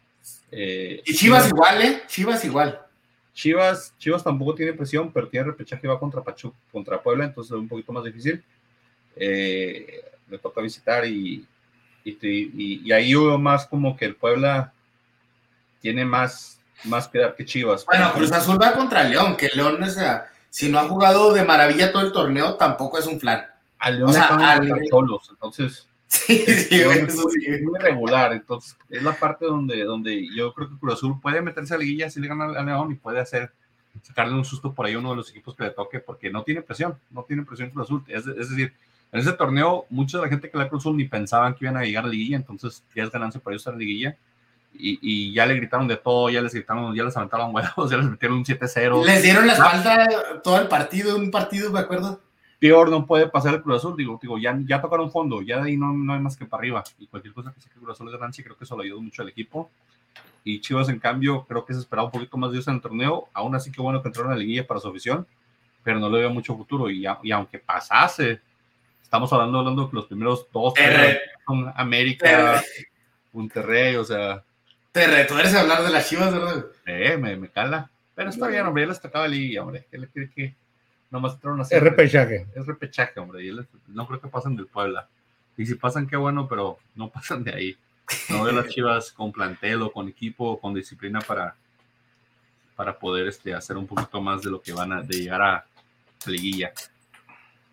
Speaker 1: Eh,
Speaker 3: Y Chivas igual, ¿eh? Chivas igual.
Speaker 1: Chivas, Chivas tampoco tiene presión, pero tiene repechaje va contra Pachu, contra Puebla, entonces es un poquito más difícil. Eh, le toca visitar y, y, y- y ahí veo más como que el Puebla tiene más, más que dar que Chivas.
Speaker 3: Bueno, Cruz Azul va contra León, que León, o sea, si no ha jugado de maravilla todo el torneo, tampoco es un flan.
Speaker 1: Al León
Speaker 3: o sea,
Speaker 1: ganar solos, entonces
Speaker 3: Sí, sí,
Speaker 1: es
Speaker 3: eso
Speaker 1: muy,
Speaker 3: sí.
Speaker 1: muy regular, entonces es la parte donde, donde yo creo que Cruz Azul puede meterse a la liguilla si le gana a León y puede hacer sacarle un susto por ahí a uno de los equipos que le toque porque no tiene presión, no tiene presión Cruz Azul, es, es decir, en ese torneo mucha de la gente que la Cruz Azul ni pensaban que iban a llegar a la liguilla, entonces ya es ganancia para ellos en la liguilla y, y ya le gritaron de todo, ya les gritaron, ya les aventaron huevos, ya les metieron un 7-0.
Speaker 3: Les dieron la espalda todo el partido, un partido, me acuerdo.
Speaker 1: peor no puede pasar el Cruz Azul, digo, digo ya, ya tocaron fondo, ya de ahí no, no hay más que para arriba. Y cualquier cosa que saque el Cruz Azul es ganancia, creo que eso le ayudó mucho al equipo. Y Chivas, en cambio, creo que se esperaba un poquito más de ellos en el torneo. Aún así, que bueno que entraron a la liguilla para su afición, pero no le veo mucho futuro. Y, aunque pasase, estamos hablando, hablando que los primeros dos son América, Monterrey, o sea,
Speaker 3: Te retuerce hablar de las chivas, ¿verdad?
Speaker 1: eh, me, me cala. Pero está bien, hombre, ya les tocaba la liguilla, hombre. ¿Qué le quiere que nomás entraron a hacer?
Speaker 2: Es repechaje.
Speaker 1: es repechaje, hombre. y les- no creo que pasen del Puebla. Y si pasan, qué bueno, pero no pasan de ahí. No veo las chivas con plantel o con equipo o con disciplina para, para poder este, hacer un poquito más de lo que van a de llegar a liguilla.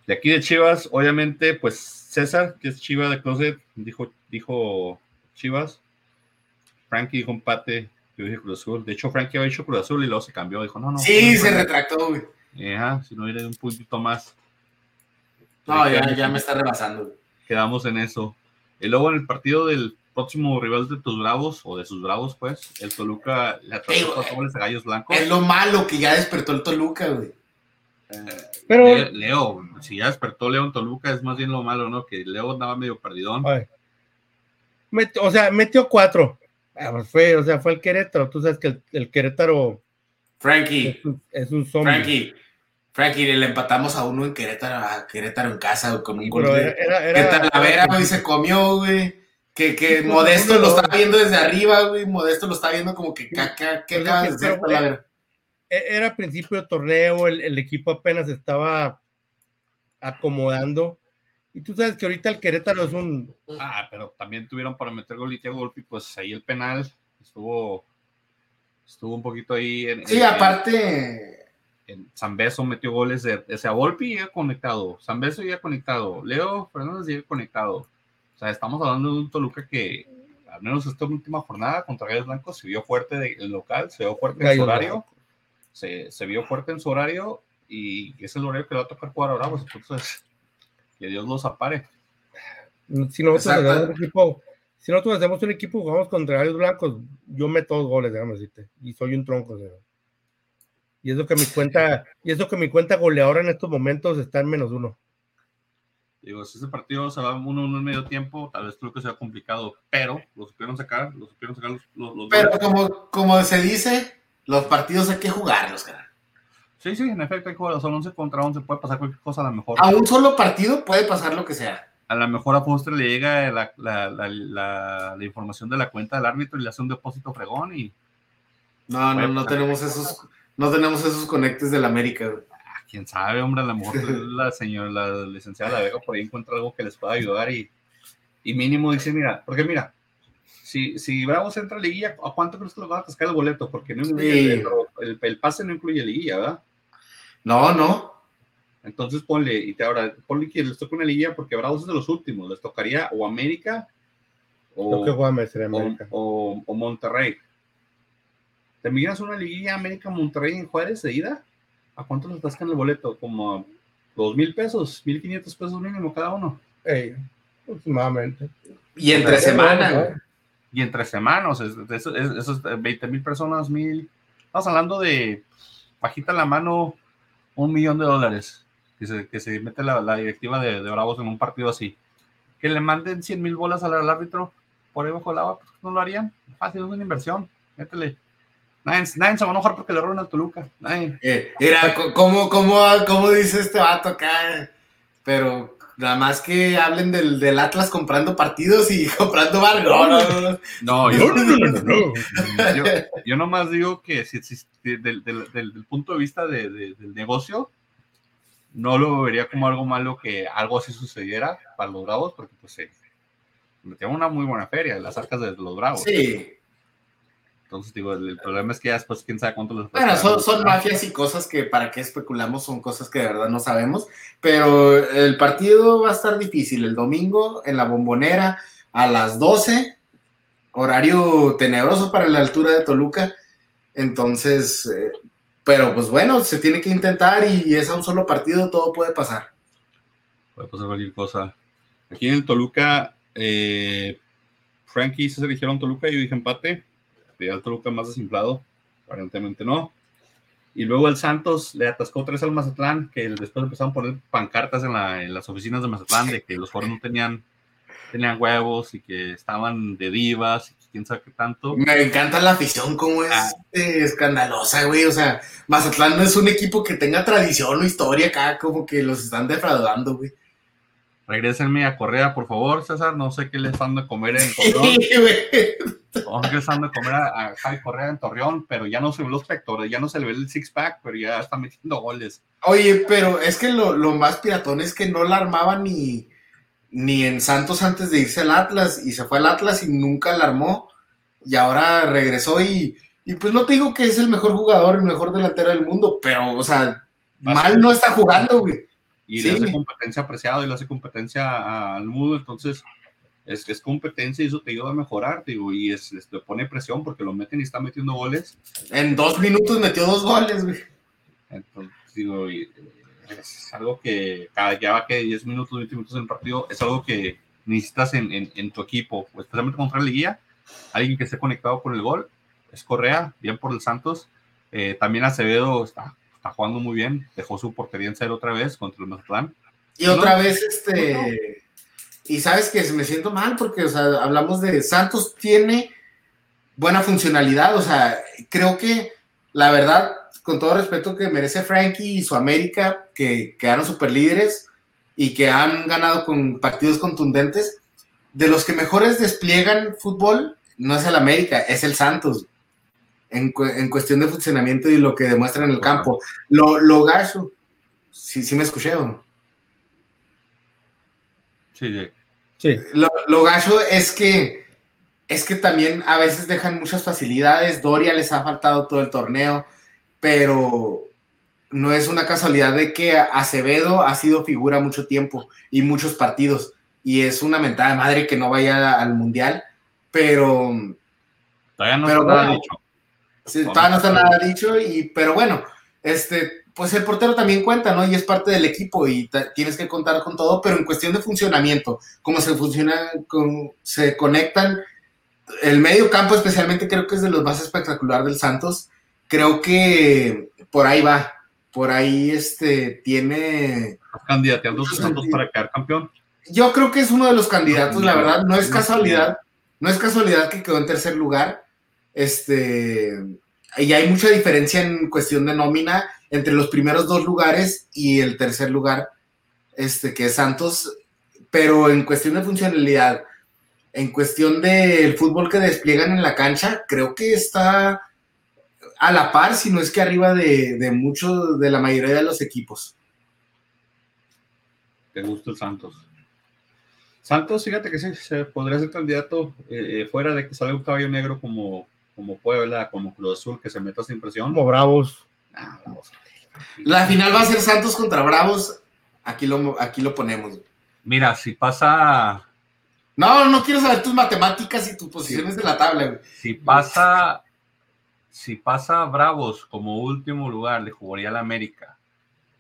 Speaker 1: De aquí de Chivas, obviamente, pues César, que es Chiva de Closet, dijo, dijo Chivas. Frankie dijo empate, yo dije Cruz Azul. De hecho, Frankie había dicho Cruz Azul y luego se cambió. Dijo, no, no.
Speaker 3: Sí,
Speaker 1: no,
Speaker 3: se
Speaker 1: no,
Speaker 3: retractó, güey.
Speaker 1: Ajá, si no iré un puntito más.
Speaker 3: No, ya, ya me está rebasando.
Speaker 1: Quedamos en eso. Y luego en el partido del próximo rival de tus bravos, o de sus bravos, pues, el Toluca le atrapó
Speaker 3: Ey,
Speaker 1: cuatro goles a Gallos Blancos.
Speaker 3: Es lo malo que ya despertó el Toluca, güey.
Speaker 2: Pero,
Speaker 1: Le- Leo, si ya despertó Leo en Toluca, es más bien lo malo, ¿no? Que Leo andaba medio perdidón.
Speaker 2: ay, metió- o sea, metió cuatro. Ah, pues fue, o sea, fue el Querétaro. Tú sabes que el, el Querétaro
Speaker 3: Frankie,
Speaker 2: es un, es un zombie.
Speaker 3: Frankie, Frankie, le empatamos a uno en Querétaro, a Querétaro en casa, güey, con un gol de... Talavera, güey, se comió, güey. Que, que Modesto lo está viendo desde arriba, güey. Modesto lo está viendo como que caca. ¿Qué acabas de hacer, Talavera?
Speaker 2: e- era principio de torneo, el, el equipo apenas estaba acomodando. Y tú sabes que ahorita el Querétaro es un.
Speaker 1: Ah, pero también tuvieron para meter gol y Thiago Volpi, pues ahí el penal estuvo estuvo un poquito ahí en,
Speaker 3: Sí,
Speaker 1: en-
Speaker 3: aparte.
Speaker 1: en San Beso metió goles de, o sea, Volpi llega conectado, San Beso llega conectado, Leo Fernández llega conectado. O sea, estamos hablando de un Toluca que, al menos esta última jornada contra Gallos Blancos, se vio fuerte de- en local, se vio fuerte en su
Speaker 2: Gallos
Speaker 1: horario, se, se vio fuerte en su horario y es el horario que le va a tocar jugar ahora, pues entonces, que Dios los apare.
Speaker 2: Si nosotros hacemos un equipo, si nosotros hacemos un equipo, jugamos contra Gallos Blancos, yo meto dos goles, déjame decirte. Y soy un tronco, sea. Y eso que mi cuenta, y eso que mi cuenta goleadora en estos momentos está en menos uno.
Speaker 1: Digo, si ese partido se va 1-1 en medio tiempo, tal vez creo que sea complicado, pero lo supieron sacar, lo supieron sacar los, los, los
Speaker 3: Pero
Speaker 1: goles.
Speaker 3: como, como se dice, los partidos hay que jugarlos, cara.
Speaker 1: Sí, sí, en efecto hay jugar, son 11 contra 11, puede pasar cualquier cosa, a lo mejor.
Speaker 3: A un solo partido puede pasar lo que sea.
Speaker 1: a lo mejor a Foster le llega la, la, la, la- información de la cuenta del árbitro y le hace un depósito fregón y
Speaker 3: No, no, no tenemos esos, no tenemos esos conectes del América,
Speaker 1: ah, quién sabe, hombre, a lo mejor la señora, la licenciada La Vega por ahí encuentra algo que les pueda ayudar y, y mínimo dice, mira, porque mira, si, si Bravos entra a liguilla, ¿a cuánto crees que le va a atascar el boleto? Porque no incluye
Speaker 3: Sí.
Speaker 1: el, el- el pase no incluye liguilla, ¿verdad?
Speaker 3: No, no.
Speaker 1: Entonces ponle, y te ahora, ponle que les toca una liguilla porque Bravos es de los últimos, les tocaría o América
Speaker 2: que
Speaker 1: o, o,
Speaker 2: América.
Speaker 1: o- o Monterrey. ¿Te miras una liguilla América-Monterrey en Juárez de ida? ¿A cuánto les tascan el boleto? Como a dos mil pesos, mil quinientos pesos mínimo cada uno.
Speaker 2: Ey, últimamente.
Speaker 3: Y entre semana, güey.
Speaker 1: Y entre semanas, es- es- eso, es- esos 20 mil personas, mil. Estamos hablando de bajita la mano un millón de dólares que se, que se mete la, directiva de, de Bravos en un partido así. Que le manden 100 mil bolas al, árbitro por ahí bajo el agua, pues, no lo harían. Fácil, es una inversión. Métele. Nadie, nadie se va a enojar porque le roban al Toluca. Nadie.
Speaker 3: Eh, mira, ¿cómo, cómo, ¿cómo dice este vato acá? Pero nada más que hablen del, del Atlas comprando partidos y comprando bar. No, no, no,
Speaker 1: yo,
Speaker 2: no, no, no, no.
Speaker 1: yo, yo nomás digo que si, si- del, del- del- del punto de vista de- de- del negocio, no lo vería como algo malo que algo así sucediera para los Bravos, porque pues se metían una muy buena feria en las arcas de los Bravos.
Speaker 3: Sí.
Speaker 1: Entonces, digo, el, el problema es que ya después, quién sabe cuánto les
Speaker 3: Bueno, son, son mafias y cosas que para qué especulamos son cosas que de verdad no sabemos, pero el partido va a estar difícil el domingo en la bombonera a las 12, horario tenebroso para la altura de Toluca, entonces, eh, pero pues bueno, se tiene que intentar y es a un solo partido, todo puede pasar.
Speaker 1: Puede pasar cualquier cosa. Aquí en el Toluca, eh, Frankie se eligieron Toluca y yo dije empate. Ya el Toluca más desinflado, aparentemente no. Y luego el Santos le atascó tres al Mazatlán, que después empezaron a poner pancartas en, la, en las oficinas de Mazatlán de que los jugadores no tenían, tenían huevos y que estaban de divas y quién sabe qué tanto.
Speaker 3: Me encanta la afición, como es
Speaker 1: Ah.
Speaker 3: eh, escandalosa, güey. O sea, Mazatlán no es un equipo que tenga tradición o historia acá, como que los están defraudando, güey.
Speaker 1: Regrésenme a Correa, por favor, César. No sé qué les van a comer en Torreón.
Speaker 3: Sí, güey.
Speaker 1: No sé qué les van a comer a, Javi Correa en Torreón, pero ya no se ven los pectorales, ya no se le ve el six-pack, pero ya está metiendo goles.
Speaker 3: Oye, pero es que lo, lo más piratón es que no la armaba ni, ni en Santos antes de irse al Atlas y se fue al Atlas y nunca la armó y ahora regresó y, y pues no te digo que es el mejor jugador, el mejor delantero del mundo, pero o sea, mal no está jugando, güey.
Speaker 1: Y
Speaker 3: Sí.
Speaker 1: le hace competencia apreciado y le hace competencia al mudo, entonces es, es competencia y eso te ayuda a mejorar, digo, y es, es- le pone presión porque lo meten y está metiendo goles.
Speaker 3: En dos minutos metió dos goles, güey.
Speaker 1: Entonces, digo, y, es algo que cada ya va que 10 minutos, 20 minutos en el partido, es algo que necesitas en, en, en tu equipo, especialmente contra la guía, alguien que esté conectado con el gol, es Correa, bien por el Santos, Eh, también Acevedo está, está jugando muy bien, dejó su portería en cero otra vez contra el Mazatlán.
Speaker 3: Y
Speaker 1: No.
Speaker 3: otra vez, este. Y sabes que me siento mal porque, o sea, hablamos de Santos tiene buena funcionalidad. O sea, creo que la verdad, con todo respeto que merece Frankie y su América, que quedaron super líderes y que han ganado con partidos contundentes, de los que mejores despliegan fútbol, no es el América, es el Santos. En, en cuestión de funcionamiento y lo que demuestran en el campo. Lo, lo gacho. Sí, sí me escuché, ¿o no?
Speaker 1: Sí, sí.
Speaker 2: Sí,
Speaker 3: Lo, lo gacho es que es que también a veces dejan muchas facilidades. Doria les ha faltado todo el torneo, pero no es una casualidad de que Acevedo ha sido figura mucho tiempo y muchos partidos. Y es una mentada de madre que no vaya al mundial, pero
Speaker 1: Todavía no
Speaker 3: Pero
Speaker 1: está nada
Speaker 3: bueno.
Speaker 1: dicho.
Speaker 3: Sí, todavía no está nada dicho, y, pero bueno, este, pues el portero también cuenta, ¿no? Y es parte del equipo y tienes que contar con todo, pero en cuestión de funcionamiento, cómo se funciona, cómo se conectan, el medio campo especialmente creo que es de los más espectacular del Santos, creo que por ahí va, por ahí este, tiene,
Speaker 1: candidateando a Santos para quedar campeón.
Speaker 3: yo creo que es uno de los candidatos, la verdad, no es casualidad, no es casualidad que quedó en tercer lugar. Este, y hay mucha diferencia en cuestión de nómina entre los primeros dos lugares y el tercer lugar, este, que es Santos, pero en cuestión de funcionalidad, en cuestión del fútbol que despliegan en la cancha, creo que está a la par, si no es que arriba de, de muchos, de la mayoría de los equipos.
Speaker 1: Te gusta el Santos. Santos, fíjate que sí, se podría ser candidato eh, eh, fuera de que salga un caballo negro como, como Puebla, como Cruz Azul, que se meta sin presión.
Speaker 2: como bravos.
Speaker 1: Ah, vamos.
Speaker 3: La final va a ser Santos contra Bravos, aquí lo, aquí lo ponemos.
Speaker 1: Mira, si pasa,
Speaker 3: No, no quiero saber tus matemáticas y tus posiciones de la tabla, güey.
Speaker 1: si pasa, si pasa Bravos como último lugar, le jugaría al América,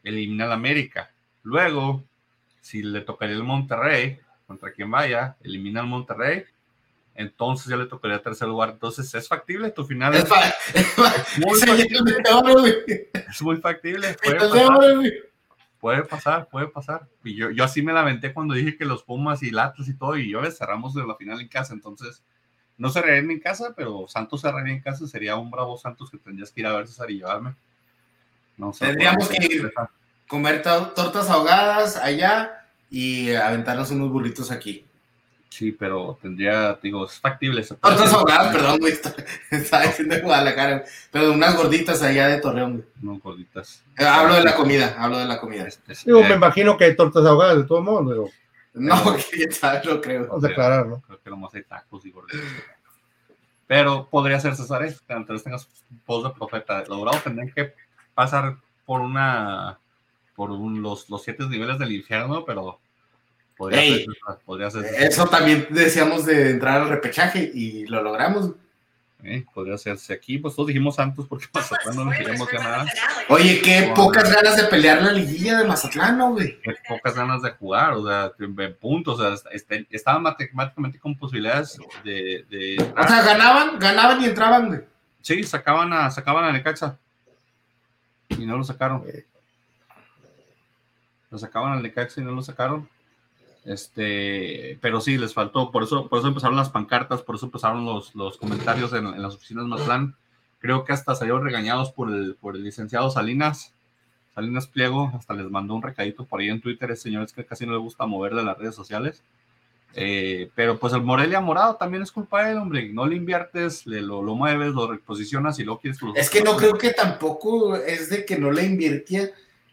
Speaker 1: elimina al América. Luego, si le tocaría el Monterrey, contra quien vaya, elimina al Monterrey, entonces ya le tocaría tercer lugar. Entonces, ¿es factible tu final?
Speaker 3: Es, fa-
Speaker 1: muy factible. Es muy factible. Puede pasar, puede pasar, puede pasar. Y yo, yo así me lamenté cuando dije que los Pumas y Latas y todo, y yo les cerramos de la final en casa. Entonces, no cerrarían en casa, pero Santos cerraría en casa. Sería un bravo Santos que tendrías que ir a ver César y llevarme. No sé.
Speaker 3: Tendríamos que ir. Comer to- tortas ahogadas allá y aventarnos unos burritos aquí.
Speaker 1: Sí, pero tendría, digo, es factible. se puede
Speaker 3: Tortas
Speaker 1: hacer.
Speaker 3: ahogadas, perdón, güey. está- Estaba diciendo de Guadalajara, pero unas gorditas allá de Torreón, güey.
Speaker 1: No, gorditas.
Speaker 3: Eh, Hablo de la comida, hablo de la comida.
Speaker 1: Este,
Speaker 2: Digo,
Speaker 1: eh,
Speaker 2: me imagino que hay tortas ahogadas de todo modo, digo,
Speaker 3: No, que ya sabes, lo creo.
Speaker 2: vamos a aclarar, ¿no?
Speaker 1: Creo que nomás hay tacos y gorditas. Pero podría ser César, entonces tengas voz de profeta. Los Bravos tendrían que pasar por una, por un, los, los siete niveles del infierno, pero podría,
Speaker 3: Ey,
Speaker 1: ser, podría ser.
Speaker 3: Eso también decíamos de entrar al repechaje y lo logramos.
Speaker 1: ¿eh? Podría hacerse aquí, pues todos dijimos Santos porque Mazatlán no nos queríamos ya nada.
Speaker 3: Oye, qué pocas ganas de pelear la liguilla de Mazatlán, ¿no, güey?
Speaker 1: Qué pocas ganas de jugar, o sea, en puntos, o sea, este, estaban matemáticamente con posibilidades de, de
Speaker 3: O sea, ganaban, ganaban y entraban, güey.
Speaker 1: Sí, sacaban a, sacaban a Necaxa. Y no lo sacaron. Lo sacaban al Necaxa y no lo sacaron. Este, pero sí, les faltó. Por eso, por eso empezaron las pancartas, por eso empezaron los, los comentarios en, en las oficinas Matlán. Creo que hasta salieron regañados por el, por el licenciado Salinas. Salinas Pliego, hasta les mandó un recadito por ahí en Twitter. Ese señor es que casi no le gusta mover de las redes sociales. Eh, pero pues el Morelia morado también es culpa de él, hombre. No le inviertes, le, lo, lo mueves, lo reposicionas y lo quieres. Lo
Speaker 3: Es que no creo que tampoco es de que no le invirtió,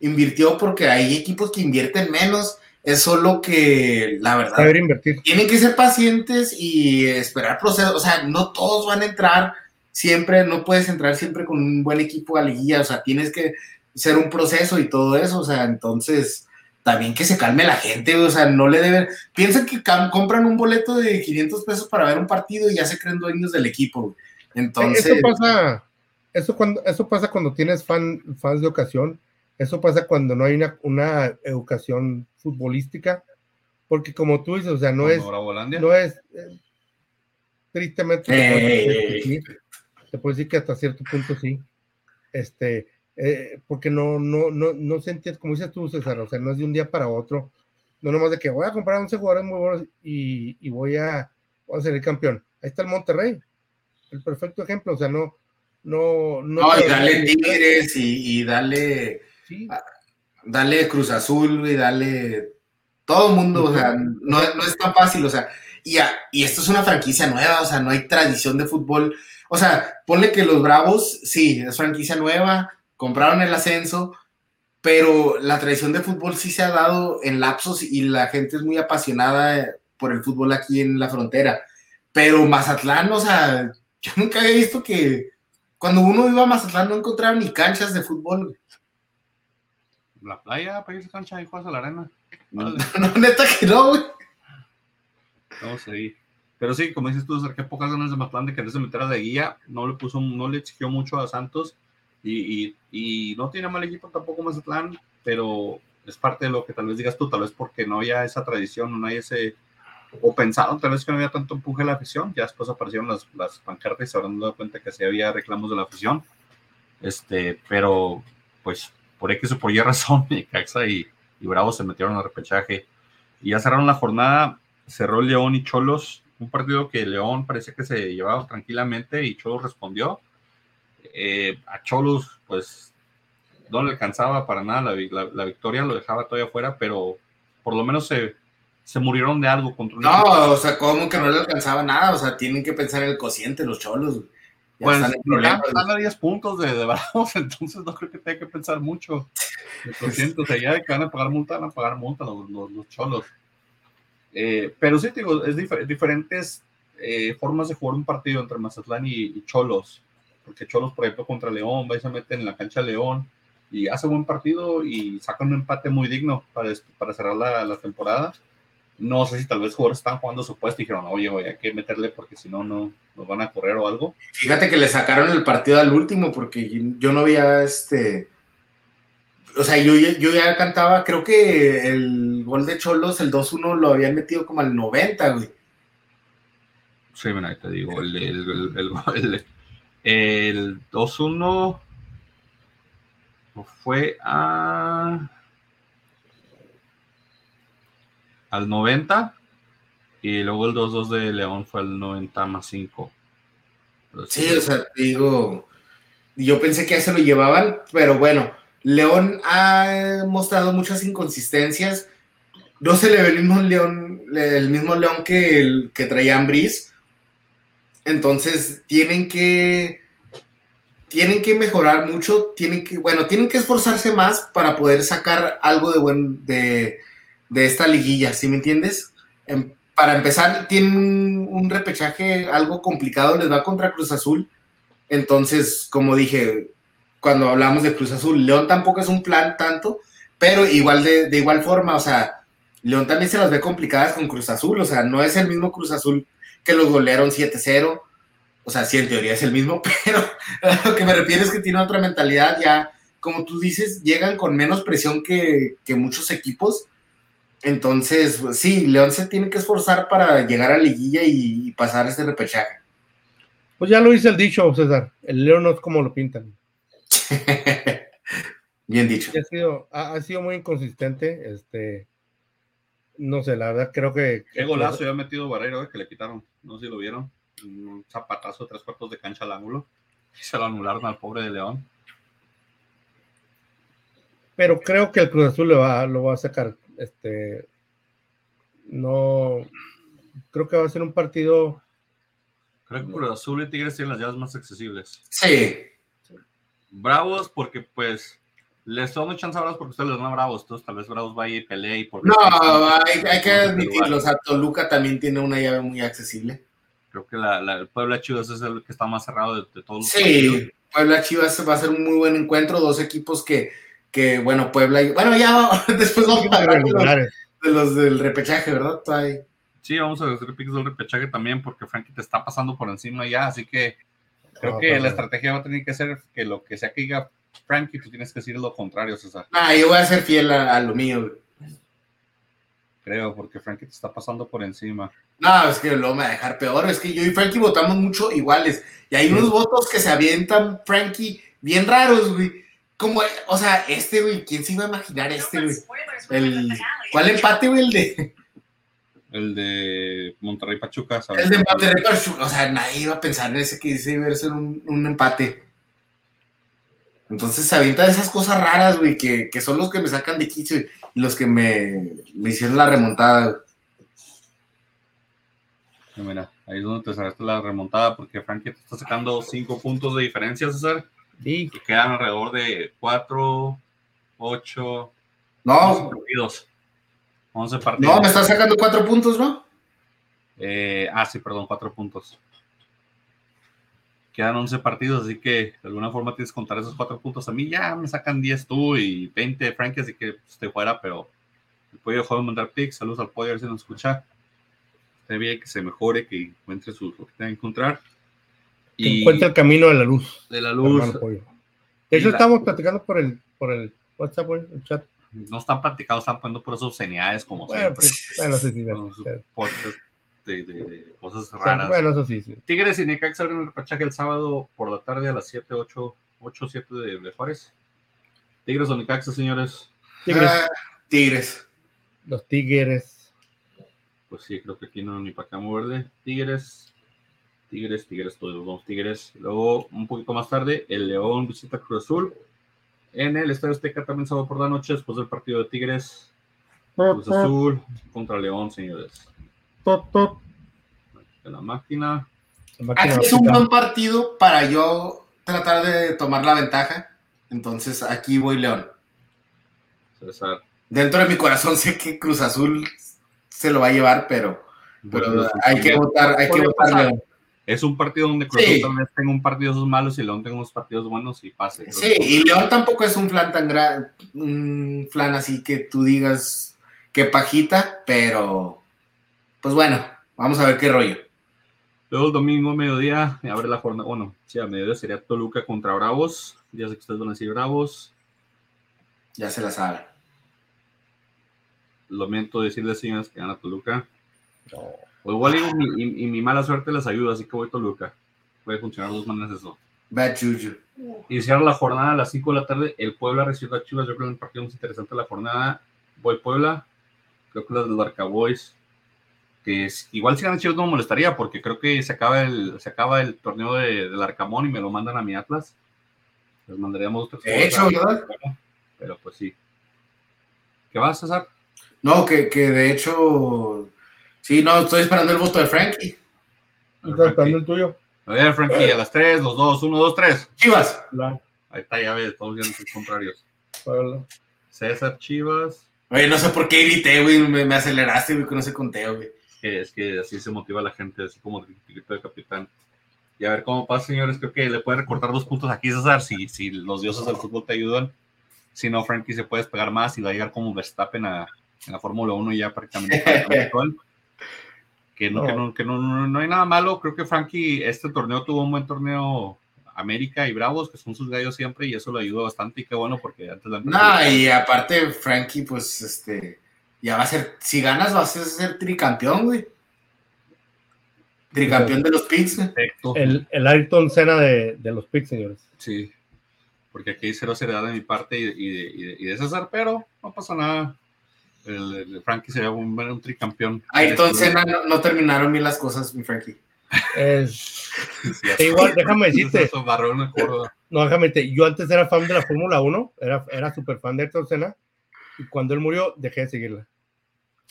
Speaker 3: invirtió porque hay equipos que invierten menos. Es solo que, la verdad,
Speaker 2: Saber invertir.
Speaker 3: tienen que ser pacientes y esperar procesos. O sea, no todos van a entrar siempre, no puedes entrar siempre con un buen equipo a liguilla. O sea, tienes que ser un proceso y todo eso. O sea, entonces, también que se calme la gente. O sea, no le deben. Piensan que compran un boleto de 500 pesos para ver un partido y ya se creen dueños del equipo. Entonces,
Speaker 2: Eso pasa, eso cuando, eso pasa cuando tienes fan, fans de ocasión, eso pasa cuando no hay una, una educación futbolística, porque como tú dices, o sea, no es, no es, eh, tristemente, te puedo
Speaker 3: Ey,
Speaker 2: decir
Speaker 3: ey,
Speaker 2: que sí, te puedo decir que hasta cierto punto sí, este, eh, porque no, no, no, no se entiende, como dices tú, César, o sea, no es de un día para otro, no nomás de que voy a comprar 11 jugadores muy buenos y, y voy a, voy a ser el campeón. Ahí está el Monterrey, el perfecto ejemplo, o sea, no, no, no.
Speaker 3: no, y dale Tigres y, y dale.
Speaker 2: Sí,
Speaker 3: dale Cruz Azul, y dale todo el mundo, o sea, no, no es tan fácil, o sea, y, y esto es una franquicia nueva, o sea, no hay tradición de fútbol, o sea, ponle que los Bravos, sí, es franquicia nueva, compraron el ascenso, pero la tradición de fútbol sí se ha dado en lapsos y la gente es muy apasionada por el fútbol aquí en la frontera, pero Mazatlán, o sea, yo nunca había visto que cuando uno iba a Mazatlán no encontraba ni canchas de fútbol, güey.
Speaker 1: La playa, para irse cancha y juegas a la arena.
Speaker 3: No, no, neta que no, güey.
Speaker 1: Vamos ahí. Pero sí, como dices tú, César, qué pocas ganas de Matlán de quererse meter a la guía. No le puso, no le exigió mucho a Santos. Y, y, y no tiene mal equipo tampoco Mazatlán, pero es parte de lo que tal vez digas tú, tal vez porque no había esa tradición, no hay ese. O pensaron tal vez que no había tanto empuje de la afición. Ya después aparecieron las, las pancartas y se habrán dado cuenta que sí había reclamos de la afición. Este, pero pues por X o por Y razón, Caxa y, y Bravo se metieron al repechaje. Y ya cerraron la jornada, cerró León y Cholos, un partido que León parecía que se llevaba tranquilamente y Cholos respondió. Eh, a Cholos, pues no le alcanzaba para nada la, la- la victoria, lo dejaba todavía fuera, pero por lo menos se, se murieron de algo contra
Speaker 3: No, o sea, como que no le alcanzaba nada, o sea, tienen que pensar en el cociente, los cholos. Ya
Speaker 1: Pues
Speaker 3: están
Speaker 1: a 10 puntos de, de Bravos, entonces no creo que tenga que pensar mucho. Lo siento, o sea, ya de que van a pagar multa, van a pagar multa los, los, los cholos. Eh, pero sí, digo, es dif- diferentes eh, formas de jugar un partido entre Mazatlán y, y Cholos. Porque Cholos, por ejemplo, contra León, va y se mete en la cancha de León y hace buen partido y saca un empate muy digno para, para cerrar la, la temporada. No sé si tal vez jugadores están jugando su puesto y dijeron, oye, oye, hay que meterle porque si no, no nos van a correr o algo.
Speaker 3: Fíjate que le sacaron el partido al último porque yo no había este. O sea, yo, ya- yo ya cantaba, creo que el gol de Cholos, el 2-1, lo habían metido como al 90, güey.
Speaker 1: Sí, mira, ahí te digo, el, el, el, el, el- el 2-1 fue a, al 90 y luego el 2-2 de León fue al 90 más 5.
Speaker 3: Sí, o sea, digo, yo pensé que ya se lo llevaban, pero bueno, León ha mostrado muchas inconsistencias. No se le ve el mismo León, el mismo León que, el, que traía Ambris. Entonces, tienen que, tienen que mejorar mucho, tienen que, bueno, tienen que esforzarse más para poder sacar algo de buen, de, de esta liguilla, ¿sí me entiendes? Em, para empezar, tienen un repechaje algo complicado, les va contra Cruz Azul. Entonces, como dije, cuando hablamos de Cruz Azul, León tampoco es un plan tanto, pero igual de, igual forma, o sea, León también se las ve complicadas con Cruz Azul, o sea, no es el mismo Cruz Azul que los golearon 7-0, o sea, sí, en teoría es el mismo, pero lo que me refiero es que tiene otra mentalidad ya, como tú dices, llegan con menos presión que muchos equipos, entonces, pues, sí, León se tiene que esforzar para llegar a liguilla y, y pasar este repechaje.
Speaker 2: Pues ya lo dice el dicho, César. El León no es como lo pintan.
Speaker 3: Bien dicho.
Speaker 2: Ha sido, ha, ha, sido muy inconsistente. Este, no sé, la verdad creo que.
Speaker 1: Qué golazo ya ha metido Barrero eh, que le quitaron. No sé si lo vieron. Un zapatazo, tres cuartos de cancha al ángulo. Y se lo anularon al pobre de León.
Speaker 2: Pero creo que el Cruz Azul lo va, lo va a sacar. Este. No. Creo que va a ser un partido.
Speaker 1: Creo que Cruz Azul y Tigres tienen las llaves más accesibles.
Speaker 3: Sí.
Speaker 1: Bravos, porque pues les dando chance a Bravos porque ustedes les dan a Bravos, entonces tal vez Bravos vaya y pelee. Y porque
Speaker 3: no, hay, hay que admitirlo, o sea, Toluca también tiene una llave muy accesible.
Speaker 1: Creo que la, la, el Puebla Chivas es el que está más cerrado de, de todos los
Speaker 3: Sí, partidos. Puebla Chivas va a ser un muy buen encuentro, dos equipos que, que bueno, Puebla y, bueno, ya después vamos a hablar de los, de los, del repechaje, ¿verdad? Ahí.
Speaker 1: Sí, vamos a hacer picks del repechaje también porque Frankie te está pasando por encima ya, así que creo que la estrategia va a tener que ser que lo que sea que diga Frankie, tú tienes que decir lo contrario, César.
Speaker 3: Ah, yo voy a ser fiel a, a lo mío.
Speaker 1: Creo, porque Frankie te está pasando por encima.
Speaker 3: No, es que luego me va a dejar peor. Es que yo y Frankie votamos mucho iguales. Y hay unos votos que se avientan, Frankie, bien raros, güey. Como, o sea, este, güey, ¿quién se iba a imaginar este, güey? El, ¿Cuál empate, güey? El de.
Speaker 1: El de Monterrey Pachuca.
Speaker 3: ¿sabes? El de Monterrey Pachuca. O sea, nadie iba a pensar en ese que dice iba a ser un, un empate. Entonces se avienta esas cosas raras, güey, que, que, son los que me sacan de quicio y los que me, me hicieron la remontada.
Speaker 1: Mira, ahí es donde te sacaste la remontada, porque Frankie te está sacando cinco puntos de diferencia, César.
Speaker 2: Sí.
Speaker 1: Que quedan alrededor de cuatro, ocho,
Speaker 3: no.
Speaker 1: partidos. 11 partidos.
Speaker 3: No, me está sacando cuatro puntos, ¿no?
Speaker 1: Eh, ah, sí, perdón, cuatro puntos quedan 11 partidos, así que de alguna forma tienes que contar esos cuatro puntos. A mí ya me sacan 10 tú y 20 Frankie, así que estoy fuera, pero el pollo dejó de mandar pics. Saludos al pollo, a ver si nos escucha. Está bien que se mejore, que encuentre su, lo que tenga que encontrar.
Speaker 2: Y encuentre el camino de la luz.
Speaker 1: De la luz.
Speaker 2: De hecho, estamos platicando por el, por el WhatsApp, el chat.
Speaker 1: No están platicando, están poniendo por esas obscenidades como
Speaker 2: bueno,
Speaker 1: siempre.
Speaker 2: Pues, bueno, sí, sí, sí.
Speaker 1: De, de, de, cosas raras.
Speaker 2: Bueno, eso sí, sí.
Speaker 1: Tigres y Necaxa abren el repechaje el sábado por la tarde a las 7, 8, 8 7 de, de Juárez. Tigres o Necaxa, señores.
Speaker 3: Tigres. Ah, tigres.
Speaker 2: Los Tigres.
Speaker 1: Pues sí, creo que aquí no ni para acá verde. Tigres. Tigres, Tigres, todos los dos Tigres. Luego, un poquito más tarde, el León visita Cruz Azul. En el Estadio Azteca también sábado por la noche, después del partido de Tigres. Cruz Azul contra León, señores.
Speaker 2: Top, top.
Speaker 1: De la máquina.
Speaker 3: la máquina. Aquí es un buen partido para yo tratar de tomar la ventaja. Entonces aquí voy León.
Speaker 1: César.
Speaker 3: Dentro de mi corazón sé que Cruz Azul se lo va a llevar, pero, pero hay que votar, hay que votar León.
Speaker 1: Es un partido donde Cruz sí. tal vez tenga un partido malos y León tenga unos partidos buenos y pase.
Speaker 3: Sí, y León tampoco es un flan tan grande, un flan así que tú digas que pajita, pero pues bueno, vamos a ver qué rollo.
Speaker 1: Luego el domingo, mediodía, abre la jornada. Bueno, sí, a mediodía sería Toluca contra Bravos. Ya sé que ustedes van a decir Bravos.
Speaker 3: Ya se la sabe.
Speaker 1: Lamento decirles, señores, que gana Toluca. No. O igual digo, mi, y, y, mi mala suerte les ayuda, así que voy Toluca. Puede funcionar de dos maneras eso.
Speaker 3: Bad Juju.
Speaker 1: Iniciar la jornada a las 5 de la tarde. El Puebla recibe a Chivas. Yo creo que es un partido más interesante de la jornada. Voy Puebla. Creo que las del Barca Boys que es, igual si ganan Chivas no me molestaría porque creo que se acaba el, se acaba el torneo de, del Arcamón y me lo mandan a mi Atlas. Les mandaríamos otros.
Speaker 3: De hecho, ¿verdad?
Speaker 1: Pero pues sí. ¿Qué vas, César?
Speaker 3: No, que, que de hecho, sí, no, estoy esperando el voto de Frankie.
Speaker 2: Estoy esperando el tuyo.
Speaker 1: A ver, Frankie, a las 3, los dos, 1, 2, 3.
Speaker 3: Chivas.
Speaker 1: La. Ahí está, ya ves, todos viendo sus contrarios. Hola. César Chivas.
Speaker 3: Oye, no sé por qué grité, güey, me, me aceleraste, güey, con ese conteo, güey
Speaker 1: que, es que así se motiva la gente, así como el tiquito de capitán. Y a ver cómo pasa, señores. Creo que le puede recortar dos puntos aquí, César, si, si los dioses del fútbol te ayudan. Si no, Frankie se puede despegar más y va a llegar como Verstappen a, en la Fórmula 1 ya prácticamente. que, no, que, no, que no, no, hay nada malo. Creo que Frankie, este torneo tuvo un buen torneo América y Bravos, que son sus gallos siempre, y eso lo ayudó bastante. Y qué bueno, porque antes
Speaker 3: la. No, y aparte, Frankie, pues, este, ya va a ser, si ganas, vas a ser tricampeón, güey. Tricampeón de los Picks.
Speaker 2: El, el Ayrton Senna de, de los Picks, señores.
Speaker 1: Sí, porque aquí hay cero seriedad de mi parte y de, y y de César, pero no pasa nada el, Frankie sería un, un tricampeón.
Speaker 3: Ahí entonces no, no, terminaron bien las cosas, mi Frankie.
Speaker 2: Es... igual, déjame decirte. no, déjame decirte, yo antes era fan de la Fórmula 1, era, era súper fan de Ayrton Senna, y cuando él murió, dejé de seguirla.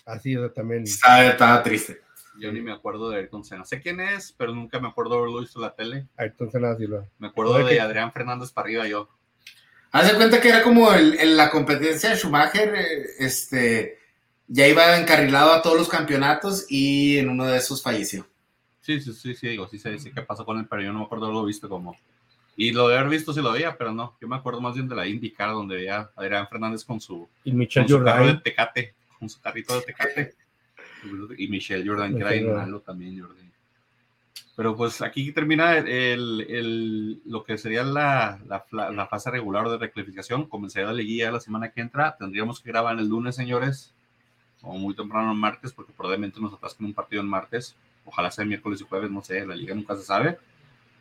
Speaker 2: Así, o también.
Speaker 3: Estaba, triste.
Speaker 1: Yo ni me acuerdo de Ayrton Senna. Sé quién es, pero nunca me acuerdo haberlo visto en la tele.
Speaker 2: Ayrton Senna Silva.
Speaker 1: Me acuerdo de, Adrián Fernández para arriba yo.
Speaker 3: Haz de cuenta que era como en la competencia de Schumacher, eh, este, ya iba encarrilado a todos los campeonatos y en uno de esos falleció.
Speaker 1: Sí, sí, sí, sí, digo, sí sé, sí, qué pasó con él, pero yo no me acuerdo lo visto como. Y lo de haber visto sí lo veía, pero no, yo me acuerdo más bien de la IndyCar, donde veía a Adrián Fernández con su,
Speaker 2: y Michelle
Speaker 1: con su carro de Tecate, con su carrito de Tecate. Y Michelle Jordan, que era malo también, Jordan. Pero pues aquí termina el, lo que sería la, la, fase regular de reclasificación. Comenzaría la liguilla la semana que entra. Tendríamos que grabar el lunes, señores, o muy temprano el martes, porque probablemente nos atasquen un partido en martes. Ojalá sea miércoles y jueves, no sé, la liga nunca se sabe.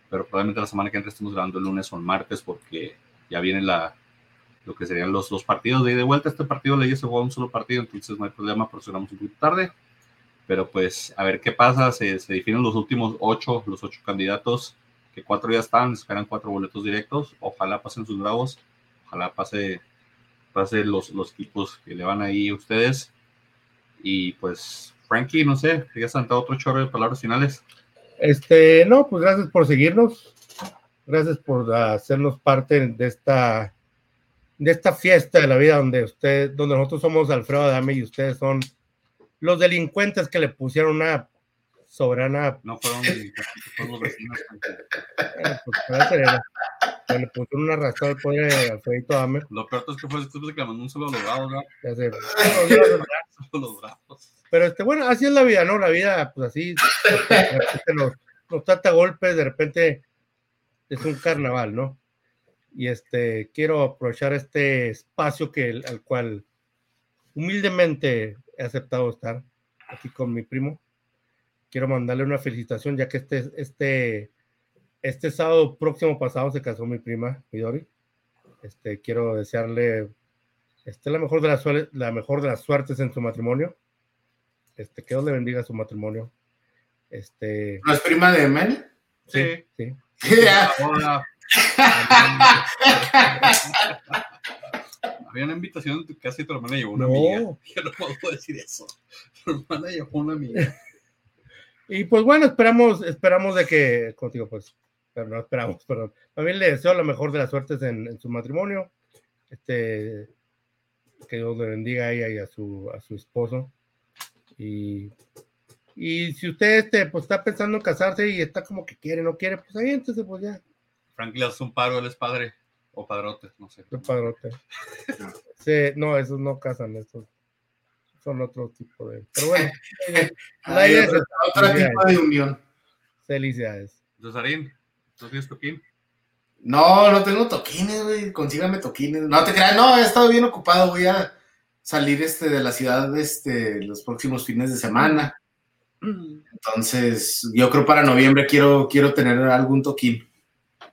Speaker 1: Pero probablemente la semana que entra estemos grabando el lunes o el martes, porque ya viene la, lo que serían los dos partidos de ida y de vuelta. Este partido le se juega un solo partido, entonces no hay problema, pero un poquito tarde. Pero pues a ver qué pasa, se, definen los últimos ocho, los ocho candidatos, que cuatro ya están, esperan cuatro boletos directos, ojalá pasen sus bravos, ojalá pase, pase los, los equipos que le van ahí a ustedes. Y pues, Frankie, no sé, ¿querías saltar otro chorro de palabras finales?
Speaker 2: Este, no, pues gracias por seguirnos, gracias por hacernos parte de esta de esta fiesta de la vida donde donde nosotros somos Alfredo Adame y ustedes son los delincuentes que le pusieron una soberana.
Speaker 1: No fueron delincuentes, fueron los vecinos.
Speaker 2: Eh, pues, que le pusieron una arrastrada al poder Alfredito Dame.
Speaker 1: Lo peor es que fue de que le mandó un solo logrado, ¿no?
Speaker 2: Ya sé. Pero este, bueno, así es la vida, ¿no? La vida, pues así, de repente nos, nos trata golpes, de repente es un carnaval, ¿no? Y este, quiero aprovechar este espacio que, al cual humildemente he aceptado estar aquí con mi primo. Quiero mandarle una felicitación ya que este, este, este sábado próximo pasado se casó mi prima, Midori. Este, quiero desearle este, la, mejor de las, la mejor de las suertes en su matrimonio. Este, que Dios le bendiga su matrimonio. Este,
Speaker 3: ¿No es prima de Mel?
Speaker 2: Sí. Sí.
Speaker 1: Había una invitación en tu casa y tu hermana llevó una amiga. Yo no puedo decir eso. Tu hermana llevó una amiga.
Speaker 2: Y pues bueno, esperamos, esperamos de que contigo, pues, pero no esperamos, perdón. También le deseo la mejor de las suertes en, su matrimonio. Este, que Dios le bendiga a ella y a su, a su esposo. Y, y si usted este, pues, está pensando en casarse y está como que quiere, no quiere, pues ahí entonces, pues ya.
Speaker 1: Frank le hace un paro, él es padre. O padrotes, no sé.
Speaker 2: El padrote. sí, no, esos no casan, estos son otro tipo de. Pero bueno,
Speaker 3: la idea es otro tipo de unión.
Speaker 2: Felicidades.
Speaker 1: Rosarín, ¿no tienes toquín?
Speaker 3: No, no tengo toquines, güey. Consígame toquines. No te creas, no, he estado bien ocupado. Voy a salir este, de la ciudad este, los próximos fines de semana. Entonces, yo creo para noviembre quiero, quiero tener algún toquín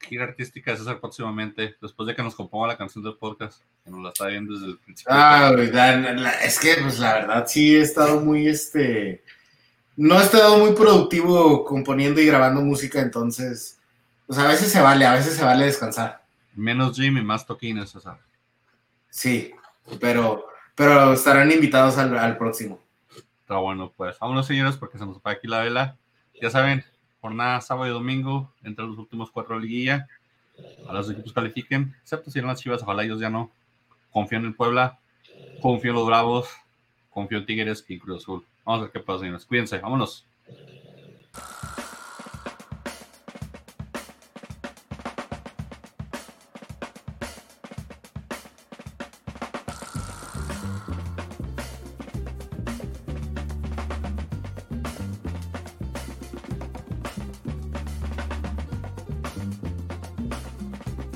Speaker 1: gira artística de César próximamente, después de que nos componga la canción del podcast, que nos la está viendo desde el principio.
Speaker 3: Ah, es que pues la verdad sí he estado muy, este, no he estado muy productivo componiendo y grabando música, entonces, pues a veces se vale, a veces se vale descansar.
Speaker 1: Menos Jim y más toquines, César.
Speaker 3: Sí, pero, pero estarán invitados al, al próximo.
Speaker 1: Está bueno, pues vámonos señores, porque se nos apaga aquí la vela. Ya saben, jornada sábado y domingo, entre los últimos cuatro de liguilla. A los equipos califiquen, excepto si eran las chivas, ojalá ellos ya no. Confío en el Puebla, confío en los Bravos, confío en Tigres y Cruz Azul. Vamos a ver qué pasa, señores. Cuídense, vámonos.